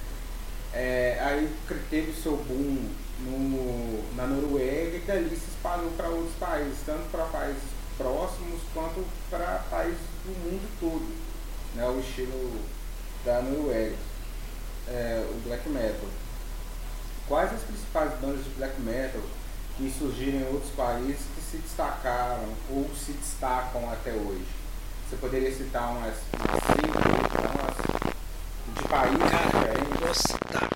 É, aí teve seu boom no, na Noruega e dali se espalhou para outros países, tanto para países próximos quanto para países do mundo todo, né? O estilo da Noruega, é, o black metal. Quais as principais bandas de black metal que surgiram em outros países se destacaram ou se destacam até hoje? Você poderia citar umas, cinco, umas de países Cara, diferentes? Eu vou citar.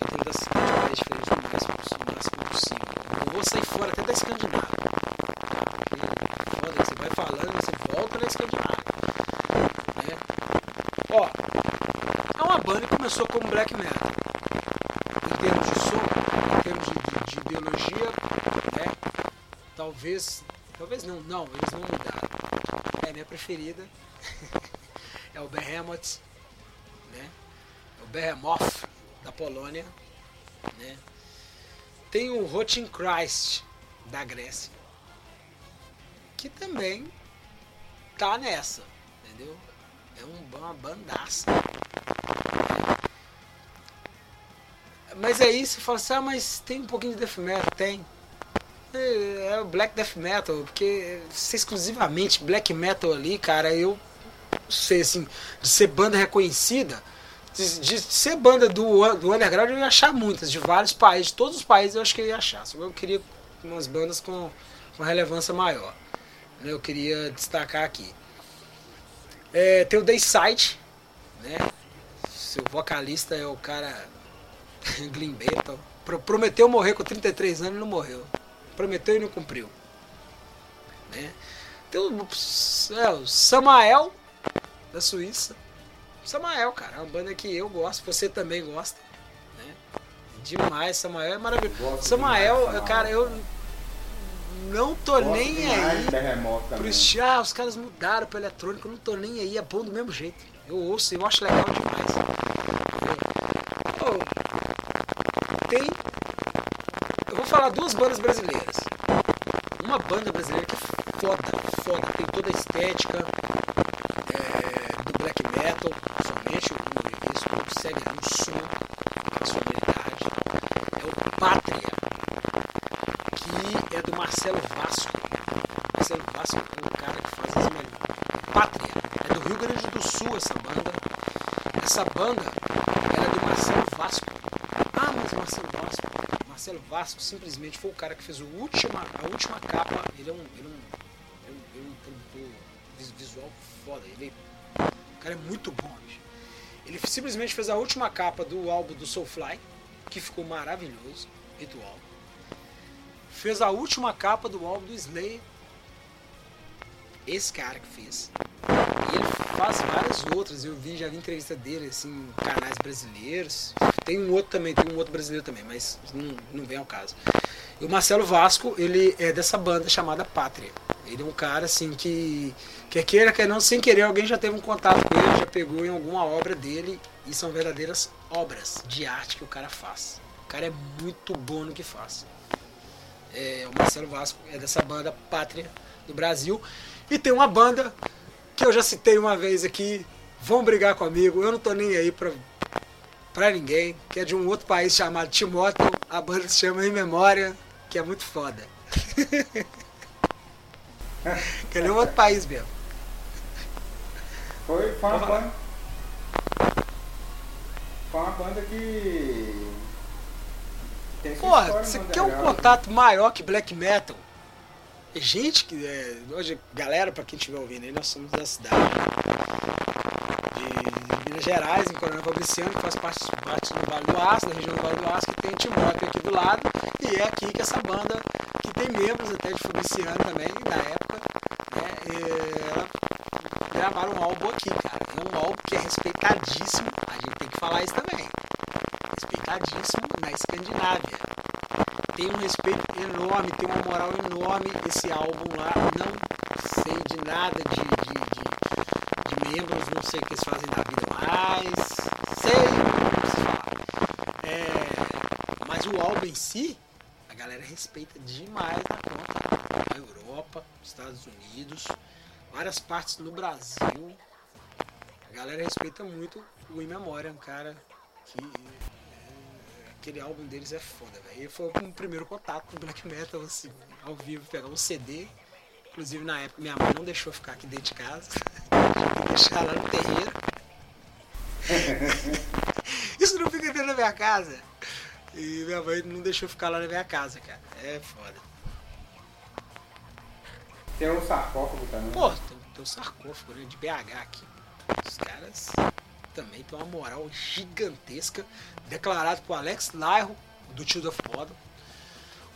Eu vou tentar citar de países diferentes o máximo, máximo possível. Eu vou sair fora até da Escandinávia. Foda, você vai falando, você volta na Escandinávia. Né? Ó, é uma banda que começou como black metal. Em termos de som, em termos de, de, de ideologia, talvez. Talvez não, não, eles não mudaram. É a minha preferida. é o Behemoth. Né? É o Behemoth da Polônia. Né? Tem o Rotin Christ, da Grécia, que também tá nessa, entendeu? É um, uma bandaça. Mas aí você fala assim, ah, mas tem um pouquinho de death metal, tem. É, o black death metal, porque ser exclusivamente black metal ali, cara, eu sei assim, de ser banda reconhecida, de, de, ser banda do, do underground eu ia achar muitas, de vários países, de todos os países eu acho que eu ia achar. Só eu queria umas bandas com uma relevância maior. Né? Eu queria destacar aqui. É, tem o Dayside, né? Seu vocalista é o cara Glenn Benton. Prometeu morrer com 33 anos e não morreu. Prometeu e não cumpriu. Né? Tem o, é, o Samael, da Suíça. Samael, cara, é uma banda que eu gosto, você também gosta. Né? Demais, Samael é maravilhoso. Samael, demais, cara, eu não tô gosto nem aí. Pro estilo, ah, os caras mudaram pro eletrônico, eu não tô nem aí, é bom do mesmo jeito. Eu ouço, eu acho legal demais. Falar duas bandas brasileiras. Uma banda brasileira que é foda, foda, tem toda a estética, metal, somente eles conseguem um som, a sua habilidade, é o Pátria, que é do Marcelo Vasco. Marcelo Vasco é o cara que faz as melhores. Pátria, é do Rio Grande do Sul essa banda. Essa banda, ela é do Marcelo Vasco. Ah, mas Marcelo Vasco. Marcelo Vasco simplesmente foi o cara que fez última, a última capa. Ele é um, ele é um, ele é um, produtor visual foda. Ele o cara é muito bom, bicho. Ele simplesmente fez a última capa do álbum do Soulfly, que ficou maravilhoso, ritual. Fez a última capa do álbum do Slayer. Esse cara que fez. E ele faz várias outras. Eu vi, já vi entrevista dele, assim, em canais brasileiros. Tem um outro também, tem um outro brasileiro também, mas não, não vem ao caso. E o Marcelo Vasco, ele é dessa banda chamada Pátria. Ele é um cara assim que quer queira, quer não, sem querer, alguém já teve um contato com ele, já pegou em alguma obra dele e são verdadeiras obras de arte que o cara faz. O cara é muito bom no que faz. É, o Marcelo Vasco é dessa banda Pátria do Brasil. E tem uma banda que eu já citei uma vez aqui, vão brigar comigo, eu não tô nem aí pra, pra ninguém, que é de um outro país chamado Timóteo, a banda se chama Em Memória, que é muito foda. que é um outro país mesmo. Foi, foi uma banda. Foi uma banda que. Porra, você quer um contato maior que black metal? Gente que. É, hoje, galera, pra quem estiver ouvindo aí, nós somos da cidade de Minas Gerais, em Coronel Fabriciano, que faz parte, parte do Vale do Aço, da região do Vale do Aço, que tem Timóteo aqui do lado, e é aqui que essa banda, que tem membros até de Fabriciano também, na época, é, gravaram um álbum aqui, cara. É um álbum que é respeitadíssimo, a gente tem que falar isso também. Respeitadíssimo na Escandinávia. Tem um respeito enorme, tem uma moral enorme esse álbum lá. Não sei de nada de, de, de, de membros, não sei o que eles fazem da vida mais. Sei, não se fala. É, mas o álbum em si, a galera respeita demais na conta. A Europa, Estados Unidos, várias partes no Brasil. A galera respeita muito o In Memória, um cara que. É, aquele álbum deles é foda, velho. Foi o primeiro contato com black metal, assim, ao vivo, pegar um CD. Inclusive na época minha mãe não deixou ficar aqui dentro de casa. deixar lá no terreiro. Isso não fica dentro da minha casa. E minha mãe não deixou ficar lá na minha casa, cara. É foda. Tem um sarcófago também. Pô, tem, tem um sarcófago né, de BH aqui. Os caras também tem uma moral gigantesca. Declarado por Alex Nairo, do Tio da Foda.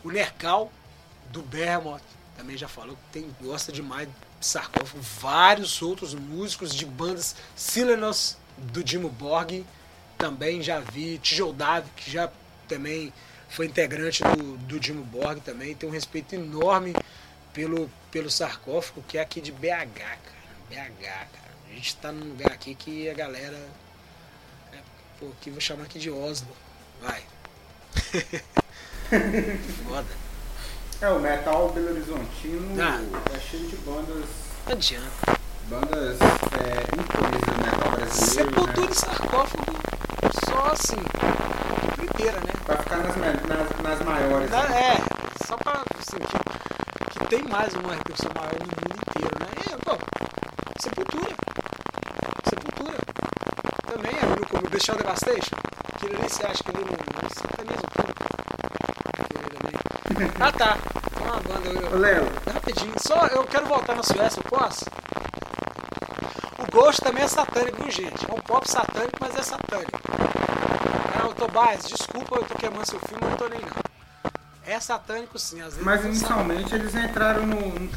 O Nercal, do Behemoth, também já falou que tem, gosta demais de sarcófago. Vários outros músicos de bandas. Silenos, do Dimo Borg, também já vi. Tijol Davi, que já também foi integrante do, do Dimo Borg também. Tem um respeito enorme pelo, pelo sarcófago que é aqui de BH, cara. BH, cara. A gente tá num lugar aqui que a galera. É, pô, que vou chamar aqui de Oslo. Vai. Foda. É, o metal Belo Horizontino Ah. é cheio de bandas. Não adianta. Bandas é, ícones do metal brasileiro. Sepultura Né? e sarcófago só assim. Inteira, né? Pra ficar nas, nas, nas maiores. Dá- né? É, só pra assim, que, tem mais uma repercussão maior no mundo inteiro, né? É, pô, Sepultura. Sepultura. Também é no como Bestial Devastation. Aquilo ali você acha que ele não, não sacaniza Ah tá. É uma banda. Eu, Rapidinho, só eu quero voltar na Suécia, eu posso? O Ghost também é satânico, viu, gente? É um pop satânico, mas é satânico. É, o Tobias, desculpa eu tô queimando seu filme, eu não tô nem não. É satânico sim, às vezes. mas são inicialmente eles entraram no.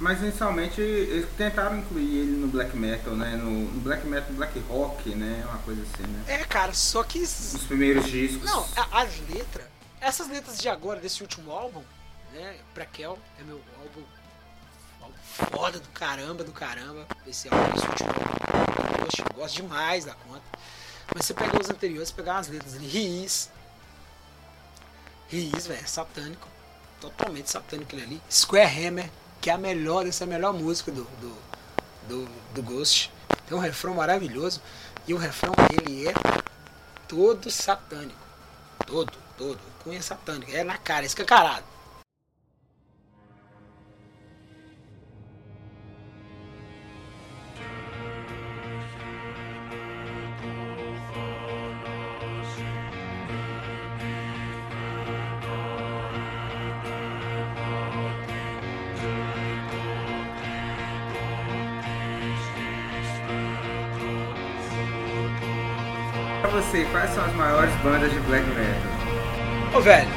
Mas inicialmente eles tentaram incluir ele no black metal, né? No, no black metal, black rock, né? Uma coisa assim, né? É, cara, só que. Nos primeiros discos. Não, as letras, essas letras de agora, desse último álbum, né? Prequel, é meu álbum, álbum foda do caramba, do caramba. Esse álbum, esse último álbum, eu gosto, demais da conta. Mas você pegar os anteriores, pegar as letras ali, Riz, Riz, velho, é satânico, totalmente satânico ele ali. Square Hammer, que é a melhor, essa é a melhor música do, do, do, do Ghost. Tem um refrão maravilhoso, e o refrão, ele é todo satânico. Todo, todo. Cunha satânico. É na cara, escancarado. Pra você, quais são as maiores bandas de black metal? Ô velho,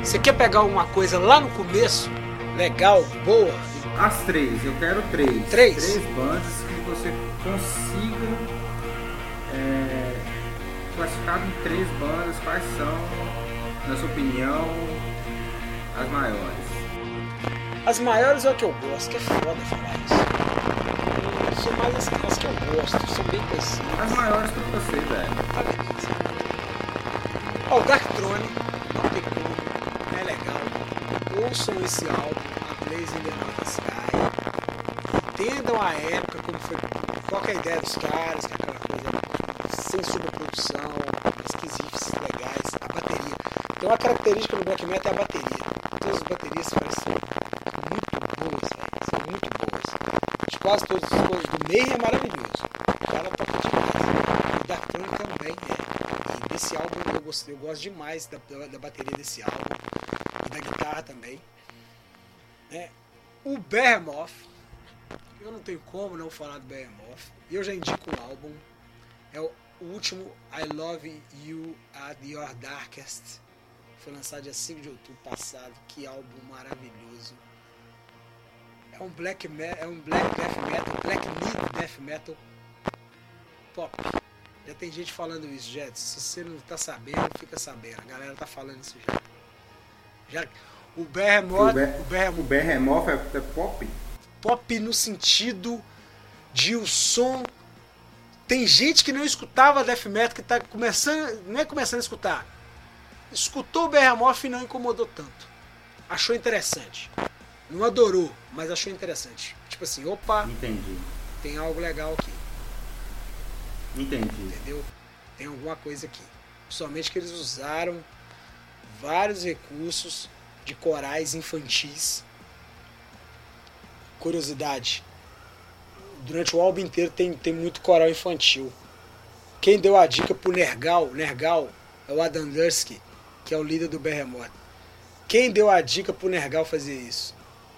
você quer pegar uma coisa lá no começo, legal, boa, As três, eu quero três. Três? Três bandas que você consiga é, classificar em três bandas, quais são, na sua opinião, as maiores? As maiores é o que eu gosto, que é foda falar isso. Eu sou mais as, as que eu gosto, são bem conhecidas. As maiores pra você, velho. Tá beleza. Ó, o Dark Throne, não tem como, é legal. Ouçam esse álbum, A Blaze in the Night Sky. Entendam a época, como foi, qual é a ideia dos caras, que é aquela coisa sem superprodução, as legais, a bateria. Tem uma característica no black metal é a bateria. Todas as baterias parecem muito boas. São muito boas. De quase todas as coisas do meio é maravilhoso. O cara toca demais. O Dark Throne também é. E eu gosto demais da, da, da bateria desse álbum. E da guitarra também. Né? O Behemoth, eu não tenho como não falar do Behemoth. Eu já indico um álbum. É o último I Love You at Your Darkest. Foi lançado dia 5 de outubro passado. Que álbum maravilhoso. É um black é um black death metal, black mid death metal pop. Já tem gente falando isso, Jet. Se você não tá sabendo, fica sabendo. A galera tá falando isso já. Já o Behemoth, O Be- o Behemoth O Behemoth é, é pop? pop no sentido de o som. Tem gente que não escutava death metal que tá começando, não é começando a escutar. Escutou o Behemoth e não incomodou tanto. Achou interessante. Não adorou, mas achou interessante. Tipo assim, opa, Entendi. tem algo legal aqui, Entendi. entendeu? Tem alguma coisa aqui. Somente que eles usaram vários recursos de corais infantis. Curiosidade. Durante o álbum inteiro tem, tem muito coral infantil. Quem deu a dica pro Nergal, Nergal é o Adam Dursky, que é o líder do Behemoth. Quem deu a dica pro Nergal fazer isso?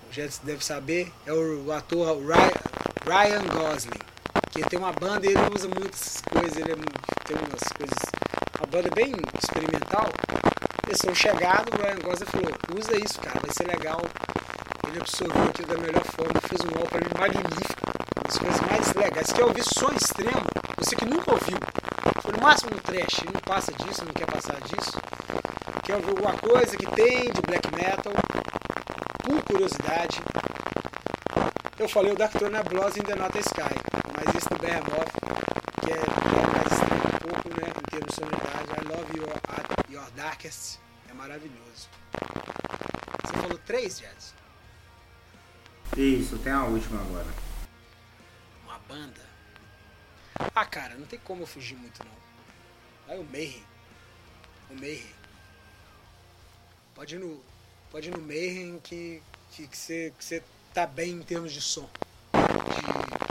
O Jets deve saber, é o, ator Ryan Gosling. Que tem uma banda e ele usa muitas coisas, ele é tem umas coisas. Uma banda bem experimental. Eles são chegados, o Ryan Gosling falou, usa isso, cara, vai ser legal. Ele absorveu aquilo da melhor forma, fez um álbum mim magnífico. Das coisas mais legais. Quer ouvir som extremo? Você que nunca ouviu. Foi no máximo no trash, não passa disso, não quer passar disso. Quer ouvir alguma coisa que tem de black metal? Por curiosidade, eu falei o Dark Throne é Blood in the Not Sky, mas esse do Behemoth, que é, é mais um pouco, né, em termos de sonoridade, I Love You at Your Darkest é maravilhoso. Você falou três, Jazz? Isso, tem a última agora. Uma banda. Ah, cara, não tem como eu fugir muito, não. Vai o Mayhem. O Mayhem. Pode ir no, pode ir no Mayhem que, que, que, você, que você tá bem em termos de som.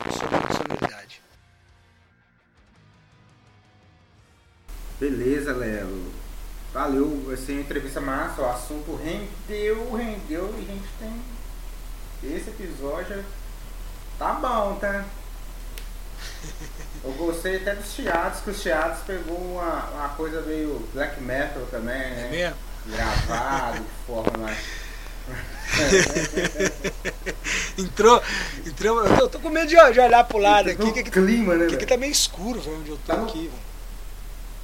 De sonoridade. Beleza, Lelo. Valeu, vai ser uma entrevista massa, o assunto rendeu, rendeu e a gente tem. Esse episódio tá bom, tá? Eu gostei até dos chiados, que os chiados pegou uma, uma coisa meio black metal também, né? É mesmo? Gravado de forma mais. entrou, entrou. Eu tô, eu tô com medo de, de olhar pro lado aqui. Que, que, clima, né? que, que tá meio escuro, velho, onde eu tô Tá aqui, velho.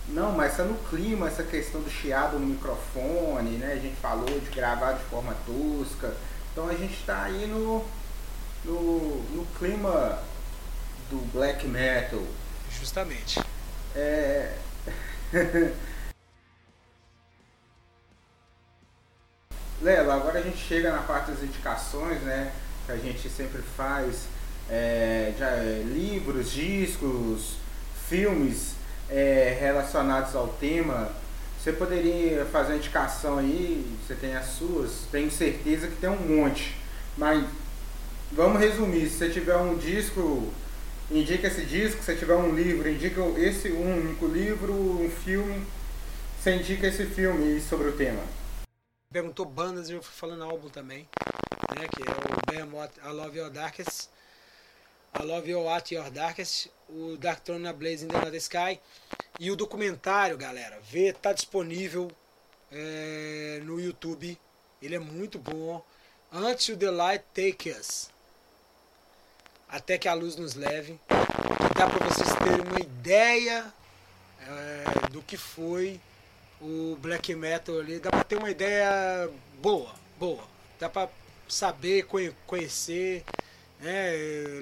Não, mas tá no clima, essa questão do chiado no microfone, né? A gente falou de gravar de forma tosca. Então a gente tá aí no, no, no clima do black metal. Justamente. É. Lelo, agora a gente chega na parte das indicações, né? Que a gente sempre faz. é, já, é, livros, discos, filmes é, relacionados ao tema. Você poderia fazer uma indicação aí, você tem as suas, tenho certeza que tem um monte. Mas vamos resumir, se você tiver um disco, indica esse disco, se você tiver um livro, indica esse único livro, um filme, você indica esse filme sobre o tema. Perguntou bandas e eu fui falando álbum também. Né, que é o Behemoth I Love Your Darkest. I Love You At Your Darkest. O Dark Throne Blaze in the Night Sky. E o documentário, galera, vê, tá disponível é, no YouTube. Ele é muito bom. Until the Light Take Us. Até que a luz nos leve. Dá para vocês terem uma ideia é, do que foi o black metal ali. Dá para ter uma ideia boa, boa. Dá para saber, conhe- conhecer. né?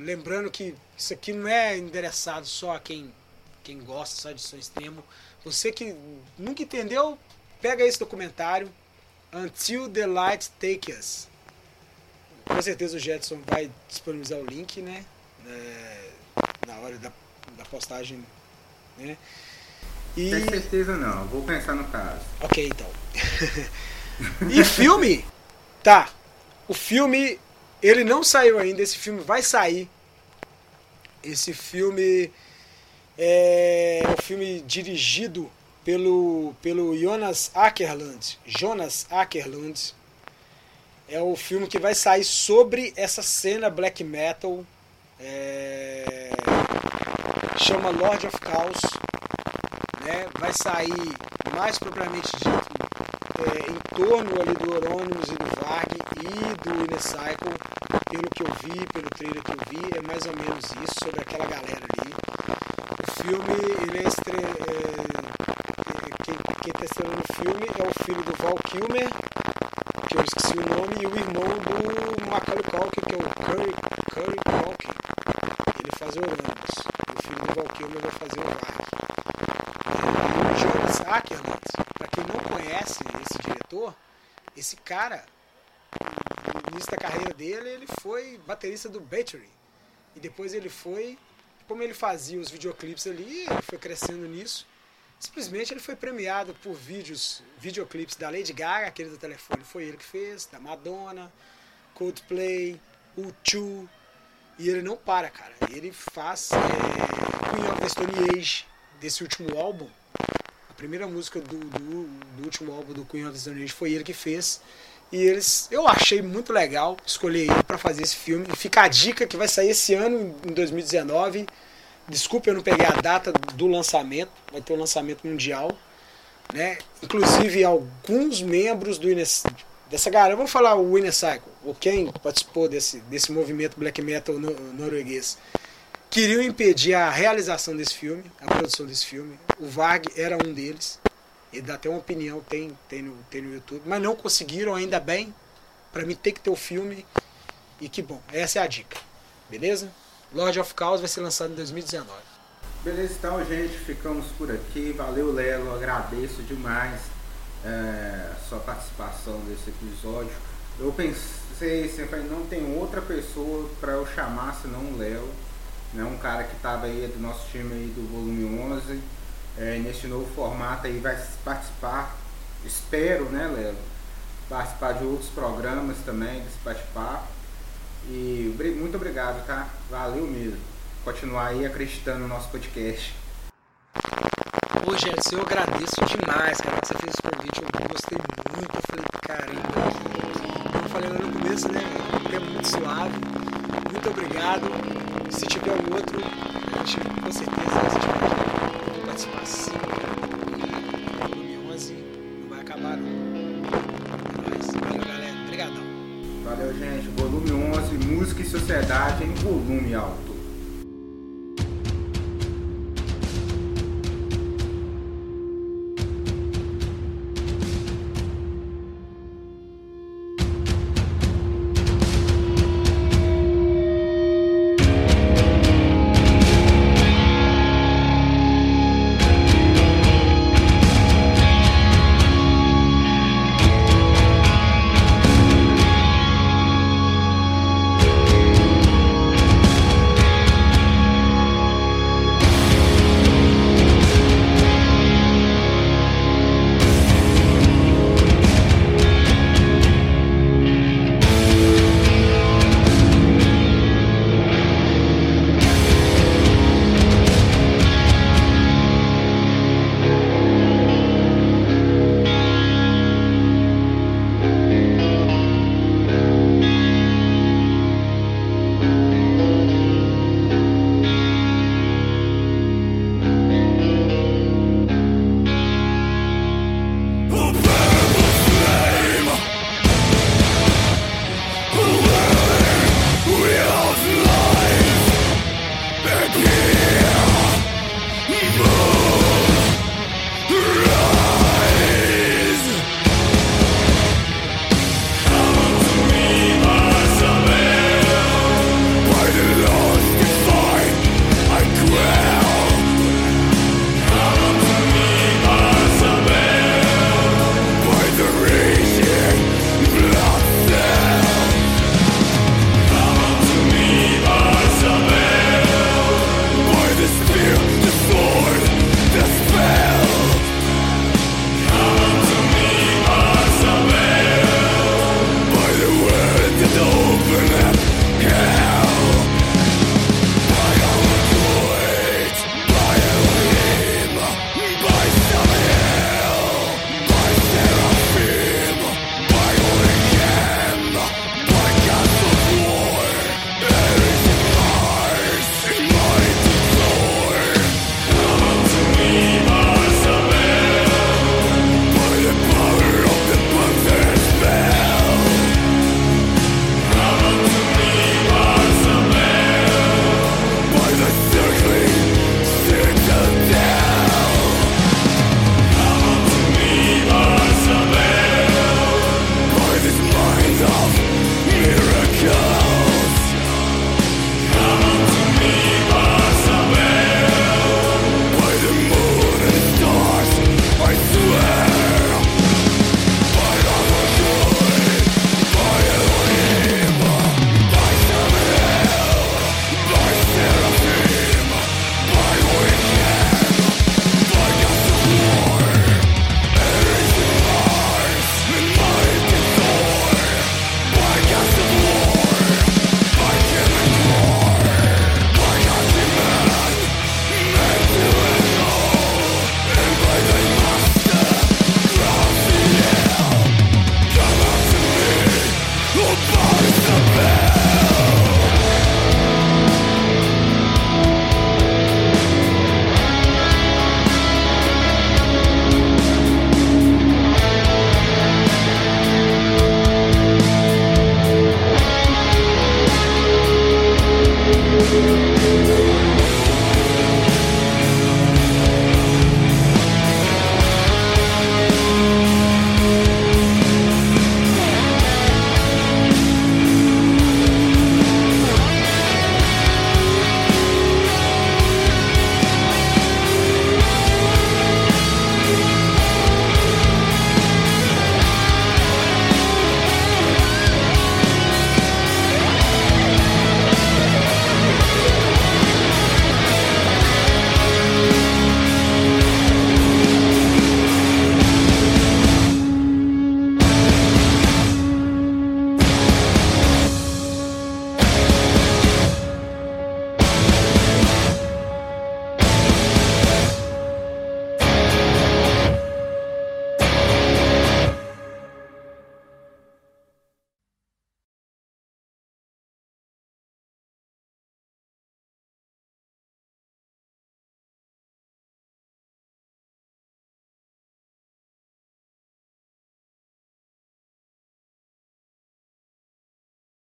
Lembrando que isso aqui não é endereçado só a quem, quem gosta só de som extremo. Você que nunca entendeu, pega esse documentário. Until the Light Take Us. Com certeza o Jetson vai disponibilizar o link, né? É, na hora da, da postagem, né? E... Tem certeza não, vou pensar no caso. Ok, então. e filme? Tá. O filme, ele não saiu ainda. Esse filme vai sair. Esse filme é um filme dirigido pelo, pelo Jonas Ackerland. Jonas Ackerland. É o filme que vai sair sobre essa cena black metal. É, chama Lord of Chaos né, vai sair mais propriamente dito é, em torno ali do Euronymous e do E do Inner pelo que eu vi, pelo trailer que eu vi, é mais ou menos isso, sobre aquela galera ali. O filme, ele é estre... é, quem, quem tá estrelando o filme é o filho do Val Kilmer, que eu esqueci o nome, e o irmão do Macaulay Culkin, que é o Curry, Curry Culkin. Ele faz o Euronymous. O filho do Val Kilmer vai fazer o Varg. O Jonas Ackerland, para quem não conhece esse diretor, esse cara, no início da carreira dele, ele foi baterista do Battery. E depois ele foi, como ele fazia os videoclipes ali, ele foi crescendo nisso. Simplesmente ele foi premiado por vídeos, videoclipes da Lady Gaga, aquele do telefone, foi ele que fez, da Madonna, Coldplay, U2. E ele não para, cara. Ele faz é, Queen of the Stone Age, desse último álbum. A primeira música do, do, do último álbum do Queen of the Stone Age foi ele que fez. E eles, eu achei muito legal escolher ele para fazer esse filme. E fica a dica que vai sair esse ano, em 2019. Desculpa, eu não peguei a data do lançamento. Vai ter o um lançamento mundial. Né? Inclusive, alguns membros do Ines, dessa galera, vamos falar o Inner Cycle, ou quem participou desse, desse movimento black metal no, norueguês, queriam impedir a realização desse filme, a produção desse filme. O Varg era um deles. Ele dá até uma opinião, tem, tem, no, tem no YouTube. Mas não conseguiram, ainda bem. Pra mim tem que ter o filme. E que bom, essa é a dica. Beleza? Lord of Chaos vai ser lançado em 2019. Beleza, então, gente, ficamos por aqui. Valeu, Lelo, agradeço demais é, sua participação desse episódio. Eu pensei, sempre não tem outra pessoa para eu chamar senão o Léo, né? um cara que estava aí do nosso time aí do volume 11, é, nesse novo formato aí vai participar, espero, né, Léo, participar de outros programas também, desse bate-papo. E muito obrigado, tá? Valeu mesmo. Continuar aí acreditando no nosso podcast. Ô, Gerson, eu agradeço demais, cara, que você fez esse convite. Eu gostei muito. Eu falei, caramba, eu falei no começo, né? Tempo muito suave. Muito obrigado. Se tiver um outro, a gente com certeza vai volume 11 não vai acabar, não. É Valeu, galera. Obrigadão. Valeu, gente. Volume 11, Música e Sociedade em volume alto.